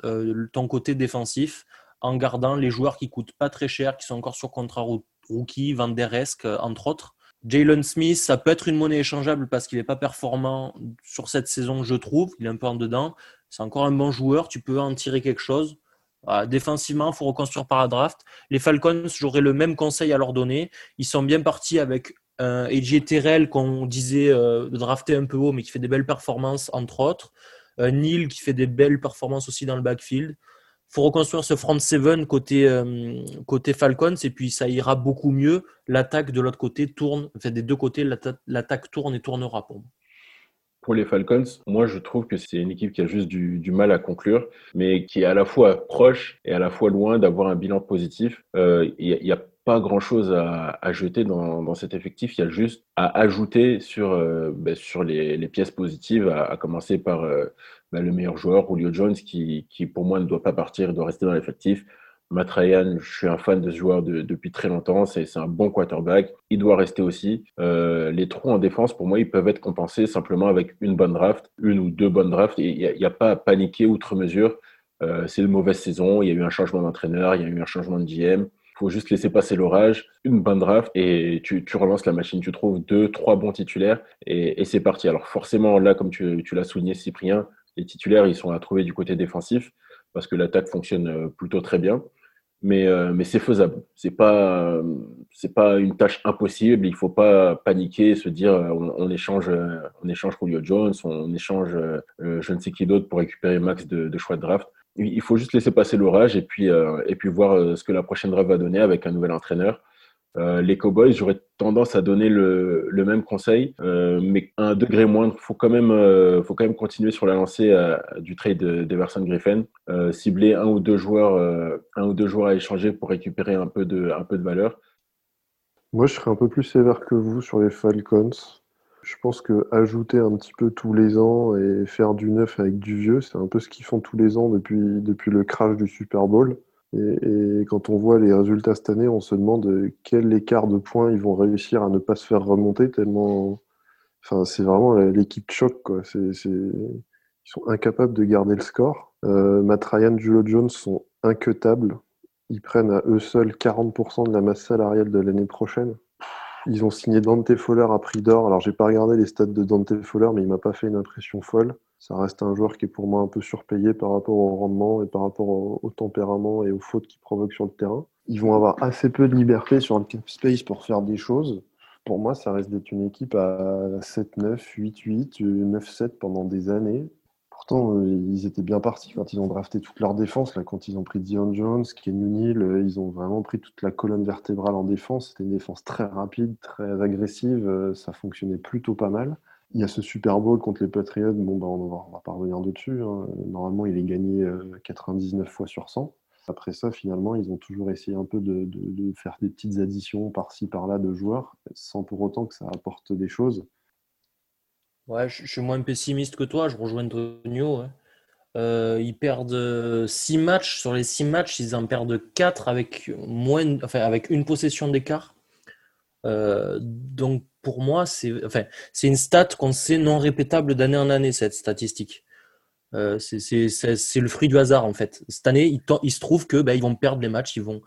ton côté défensif en gardant les joueurs qui coûtent pas très cher, qui sont encore sur contrat rookie, Van Der Esk, entre autres. Jalen Smith, ça peut être une monnaie échangeable parce qu'il n'est pas performant sur cette saison, je trouve. Il est un peu en dedans. C'est encore un bon joueur, tu peux en tirer quelque chose. défensivement, il faut reconstruire par la draft. Les Falcons, j'aurais le même conseil à leur donner. Ils sont bien partis avec un AJ Terrell qu'on disait euh, de drafter un peu haut, mais qui fait des belles performances, entre autres. Un Neil qui fait des belles performances aussi dans le backfield. Faut reconstruire ce front seven côté, euh, côté Falcons, et puis ça ira beaucoup mieux. L'attaque de l'autre côté tourne, enfin des deux côtés, l'attaque tourne et tournera pour moi. Pour les Falcons, moi je trouve que c'est une équipe qui a juste du, mal à conclure, mais qui est à la fois proche et à la fois loin d'avoir un bilan positif. Euh, il y, a pas grand-chose à, jeter dans, cet effectif. Il y a juste à ajouter sur, euh, ben, sur les, pièces positives, à, commencer par euh, ben, le meilleur joueur, Julio Jones, qui, pour moi ne doit pas partir, doit rester dans l'effectif. Matt Ryan, je suis un fan de ce joueur depuis très longtemps. C'est un bon quarterback. Il doit rester aussi. Euh, les trous en défense, pour moi, ils peuvent être compensés simplement avec une bonne draft, une ou deux bonnes drafts. Il n'y a, pas à paniquer outre mesure. C'est une mauvaise saison. Il y a eu un changement d'entraîneur, il y a eu un changement de GM. Il faut juste laisser passer l'orage, une bonne draft et tu, relances la machine. Tu trouves deux, trois bons titulaires et, c'est parti. Alors forcément, là, comme tu, l'as souligné, Cyprien, les titulaires, ils sont à trouver du côté défensif parce que l'attaque fonctionne euh, plutôt très bien mais, euh, mais c'est faisable. C'est pas pas une tâche impossible. Il faut pas paniquer se dire euh, on, échange on échange Julio Jones, on échange je ne sais qui d'autre pour récupérer max de, choix de draft. Il faut juste laisser passer l'orage et puis et puis voir ce que la prochaine draft va donner avec un nouvel entraîneur. Euh, les Cowboys, j'aurais tendance à donner le, même conseil, euh, mais un degré moindre. Faut quand même, euh, faut quand même continuer sur la lancée du trade d'Everson Griffin, cibler un ou deux joueurs, un ou deux joueurs à échanger pour récupérer un peu de, un peu de valeur. Moi, je serais un peu plus sévère que vous sur les Falcons. Je pense que ajouter un petit peu tous les ans et faire du neuf avec du vieux, c'est un peu ce qu'ils font tous les ans depuis, le crash du Super Bowl. Et, quand on voit les résultats cette année, on se demande quel écart de points ils vont réussir à ne pas se faire remonter tellement. Enfin, c'est vraiment l'équipe choc, quoi. Ils sont incapables de garder le score. Euh, Matt Julio Jones sont inquetables. Ils prennent à eux seuls 40% de la masse salariale de l'année prochaine. Ils ont signé Dante Fowler à prix d'or. Alors, j'ai pas regardé les stats de Dante Fowler, mais il m'a pas fait une impression folle ça reste un joueur qui est pour moi un peu surpayé par rapport au rendement et par rapport au, tempérament et aux fautes qu'il provoque sur le terrain. Ils vont avoir assez peu de liberté sur le cap space pour faire des choses. Pour moi, ça reste d'être une équipe à 7-9, 8-8, 9-7 pendant des années. Pourtant, euh, ils étaient bien partis quand ils ont drafté toute leur défense. Là, quand ils ont pris Dion Jones, Kenny Neal, euh, ils ont vraiment pris toute la colonne vertébrale en défense. C'était une défense très rapide, très agressive. Euh, ça fonctionnait plutôt pas mal. Il y a ce Super Bowl contre les Patriots. Bon, bah, on va, pas revenir dessus. Hein. Normalement, il est gagné 99 euh, fois sur 100. Après ça, finalement, ils ont toujours essayé un peu de, faire des petites additions par-ci, par-là de joueurs, sans pour autant que ça apporte des choses. Ouais, je, suis moins pessimiste que toi. Je rejoins Antonio. Euh, ils perdent 6 matchs. Sur les 6 matchs, ils en perdent 4 avec, moins, enfin, avec une possession d'écart. Euh, donc, pour moi, c'est enfin, une stat qu'on sait non répétable d'année en année, cette statistique. Euh, c'est le fruit du hasard, en fait. Cette année, il, se trouve que ben, vont perdre les matchs, ils vont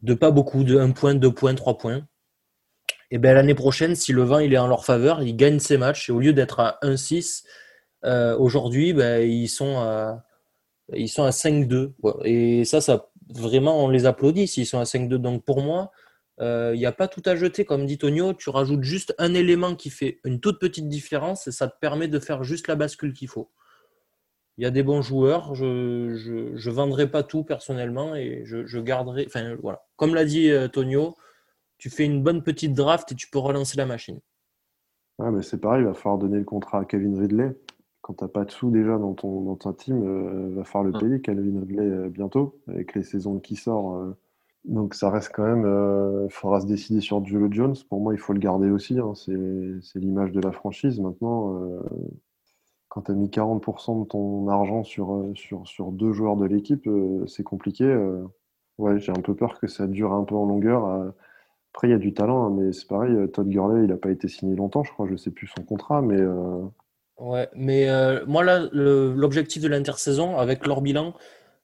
de pas beaucoup, de 1 point, 2 points, 3 points. Et ben l'année prochaine, si le vent il est en leur faveur, ils gagnent ces matchs. Et au lieu d'être à 1-6, euh, aujourd'hui, ben, ils sont à, ils sont à 5-2. Et ça, ça, vraiment, on les applaudit s'ils sont à 5-2. Donc pour moi, il euh, n'y a pas tout à jeter, comme dit Tonio. Tu rajoutes juste un élément qui fait une toute petite différence et ça te permet de faire juste la bascule qu'il faut. Il y a des bons joueurs. Je ne vendrai pas tout personnellement et je, garderai. Enfin, voilà. Comme l'a dit euh, Tonio, tu fais une bonne petite draft et tu peux relancer la machine. Ouais, mais c'est pareil, il va falloir donner le contrat à Kevin Ridley. Quand tu n'as pas de sous déjà dans ton, dans ta team, il euh, va falloir le payer, Kevin Ridley, bientôt, avec les saisons qui sortent. Donc ça reste quand même, il euh, faudra se décider sur Julio Jones. Pour moi, il faut le garder aussi. Hein. C'est l'image de la franchise. Maintenant, euh, quand tu as mis 40% de ton argent sur, euh, sur, sur deux joueurs de l'équipe, c'est compliqué. ouais, j'ai un peu peur que ça dure un peu en longueur. Après, il y a du talent, hein, mais c'est pareil. Todd Gurley, il n'a pas été signé longtemps, je crois. Je ne sais plus son contrat, mais. Ouais, mais moi là, l'objectif de l'intersaison avec leur bilan,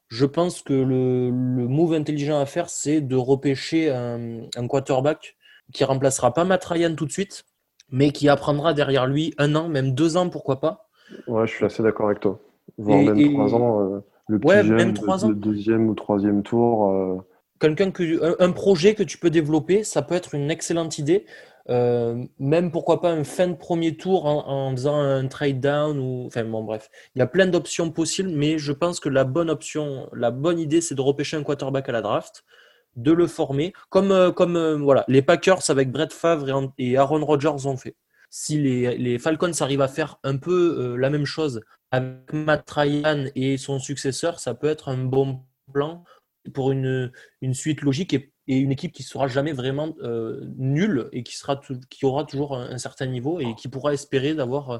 je pense que le, move intelligent à faire, c'est de repêcher un, quarterback qui remplacera pas Matt Ryan tout de suite, mais qui apprendra derrière lui un an, même deux ans, pourquoi pas. Ouais, je suis assez d'accord avec toi. Voire même trois ans. Euh, le petit jeune, Le deuxième ou troisième tour. Quelqu'un que un projet que tu peux développer, ça peut être une excellente idée. Euh, même pourquoi pas un fin de premier tour en, faisant un trade down ou enfin bon bref, il y a plein d'options possibles, mais je pense que la bonne option, la bonne idée, c'est de repêcher un quarterback à la draft, de le former, comme euh, euh, voilà les Packers avec Brett Favre et, Aaron Rodgers ont fait. Si les, les, Falcons arrivent à faire un peu la même chose avec Matt Ryan et son successeur, ça peut être un bon plan pour une, une suite logique et une équipe qui sera jamais vraiment euh, nulle et qui, sera qui aura toujours un, certain niveau et qui pourra espérer d'avoir euh,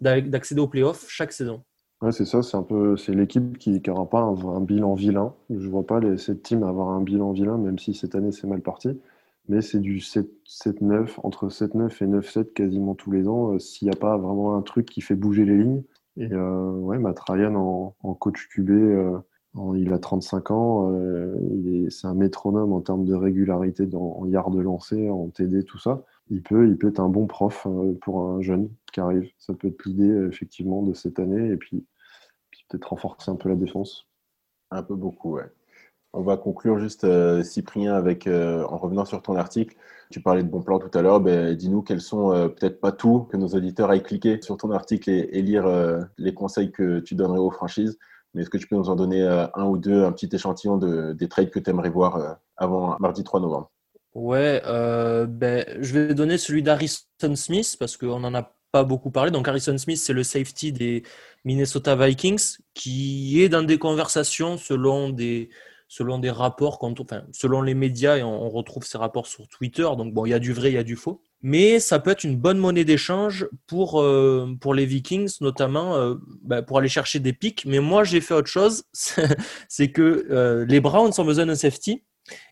d'accéder aux playoffs chaque saison. Ouais, c'est ça, c'est un peu c'est l'équipe qui n'aura pas un, bilan vilain. Je vois pas les, cette team avoir un bilan vilain, même si cette année c'est mal parti. Mais c'est du 7-9, entre 7-9 et 9-7 quasiment tous les ans, euh, s'il n'y a pas vraiment un truc qui fait bouger les lignes. Et ouais, Matt en coach QB, il a 35 ans, euh, c'est un métronome en termes de régularité en yard de lancer, en TD, tout ça. Il peut, il peut être un bon prof euh, pour un jeune qui arrive. Ça peut être l'idée effectivement de cette année et puis, peut-être renforcer un peu la défense. Un peu beaucoup, ouais. On va conclure juste, euh, Cyprien, avec, en revenant sur ton article. Tu parlais de bons plans tout à l'heure. Ben, dis-nous quels sont, peut-être pas tout, que nos auditeurs aillent cliquer sur ton article et lire les conseils que tu donnerais aux franchises. Mais est-ce que tu peux nous en donner euh, un ou deux, un petit échantillon de, des trades que tu aimerais voir euh, avant mardi 3 novembre? Ouais, euh, ben, je vais donner celui d'Harrison Smith parce qu'on n'en a pas beaucoup parlé. Donc Harrison Smith, c'est le safety des Minnesota Vikings qui est dans des conversations selon des, selon des rapports, selon les médias, et on, retrouve ces rapports sur Twitter. Donc bon, il y a du vrai, il y a du faux mais ça peut être une bonne monnaie d'échange pour, euh, pour les Vikings, notamment euh, bah, pour aller chercher des pics. Mais moi, j'ai fait autre chose, c'est que euh, les Browns ont besoin d'un safety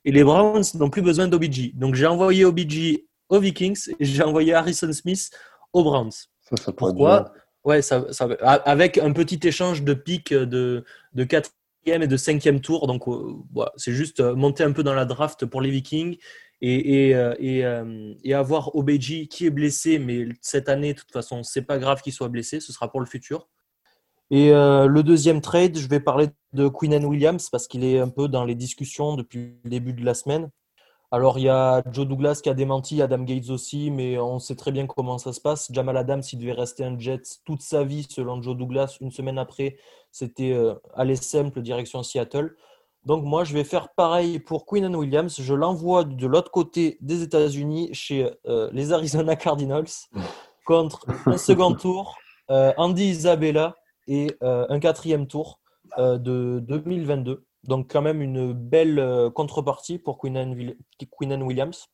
et les Browns n'ont plus besoin d'OBG. Donc, j'ai envoyé OBG aux Vikings et j'ai envoyé Harrison Smith aux Browns. Ça, Pourquoi? Ouais, ça, avec un petit échange de pics de, de 4 et de 5 tour. Donc, voilà, c'est juste monter un peu dans la draft pour les Vikings et, et, euh, euh, et, avoir Obeji qui est blessé, mais cette année, de toute façon, c'est pas grave qu'il soit blessé, ce sera pour le futur. Et euh, le deuxième trade, je vais parler de Quinn Williams parce qu'il est un peu dans les discussions depuis le début de la semaine. Alors, il y a Joe Douglas qui a démenti, Adam Gates aussi, mais on sait très bien comment ça se passe. Jamal Adams, il devait rester un Jet toute sa vie, selon Joe Douglas. Une semaine après, c'était aller simple, direction Seattle. Donc moi, je vais faire pareil pour Queen Williams. Je l'envoie de l'autre côté des États-Unis chez euh, les Arizona Cardinals contre un second tour, euh, Andy Isabella et euh, un quatrième tour de 2022. Donc quand même une belle contrepartie pour Queen Williams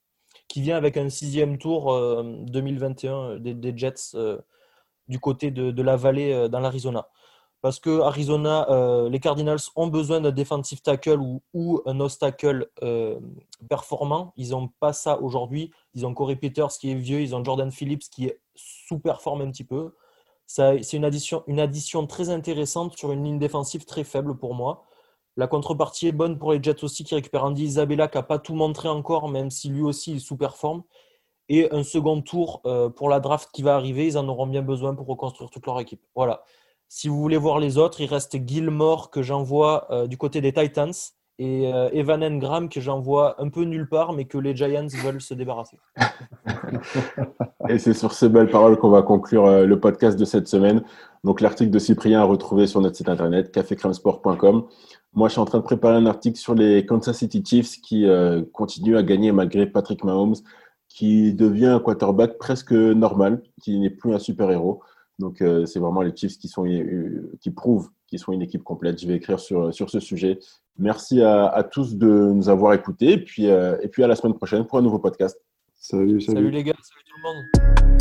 qui vient avec un sixième tour 2021 des, Jets du côté de la vallée dans l'Arizona parce que Arizona, euh, les Cardinals ont besoin d'un defensive tackle ou, un nose tackle euh, performant. Ils n'ont pas ça aujourd'hui. Ils ont Corey Peters qui est vieux, ils ont Jordan Phillips qui sous-performe un petit peu. C'est une addition, une addition très intéressante sur une ligne défensive très faible pour moi. La contrepartie est bonne pour les Jets aussi qui récupèrent Andy Isabella qui n'a pas tout montré encore, même si lui aussi il sous-performe. Et un second tour euh, pour la draft qui va arriver, ils en auront bien besoin pour reconstruire toute leur équipe. Voilà. Si vous voulez voir les autres, il reste Gilmore que j'envoie euh, du côté des Titans et euh, Evan Engram que j'envoie un peu nulle part, mais que les Giants veulent se débarrasser. et c'est sur ces belles paroles qu'on va conclure le podcast de cette semaine. Donc l'article de Cyprien à retrouver sur notre site internet cafécremesport.com. Moi, je suis en train de préparer un article sur les Kansas City Chiefs qui continuent à gagner malgré Patrick Mahomes, qui devient un quarterback presque normal, qui n'est plus un super-héros. Donc, euh, c'est vraiment les Chiefs qui, sont, euh, qui prouvent qu'ils sont une équipe complète. Je vais écrire sur, sur ce sujet. Merci à, tous de nous avoir écoutés. Et puis, euh, et puis à la semaine prochaine pour un nouveau podcast. Salut, salut. Salut les gars, salut tout le monde.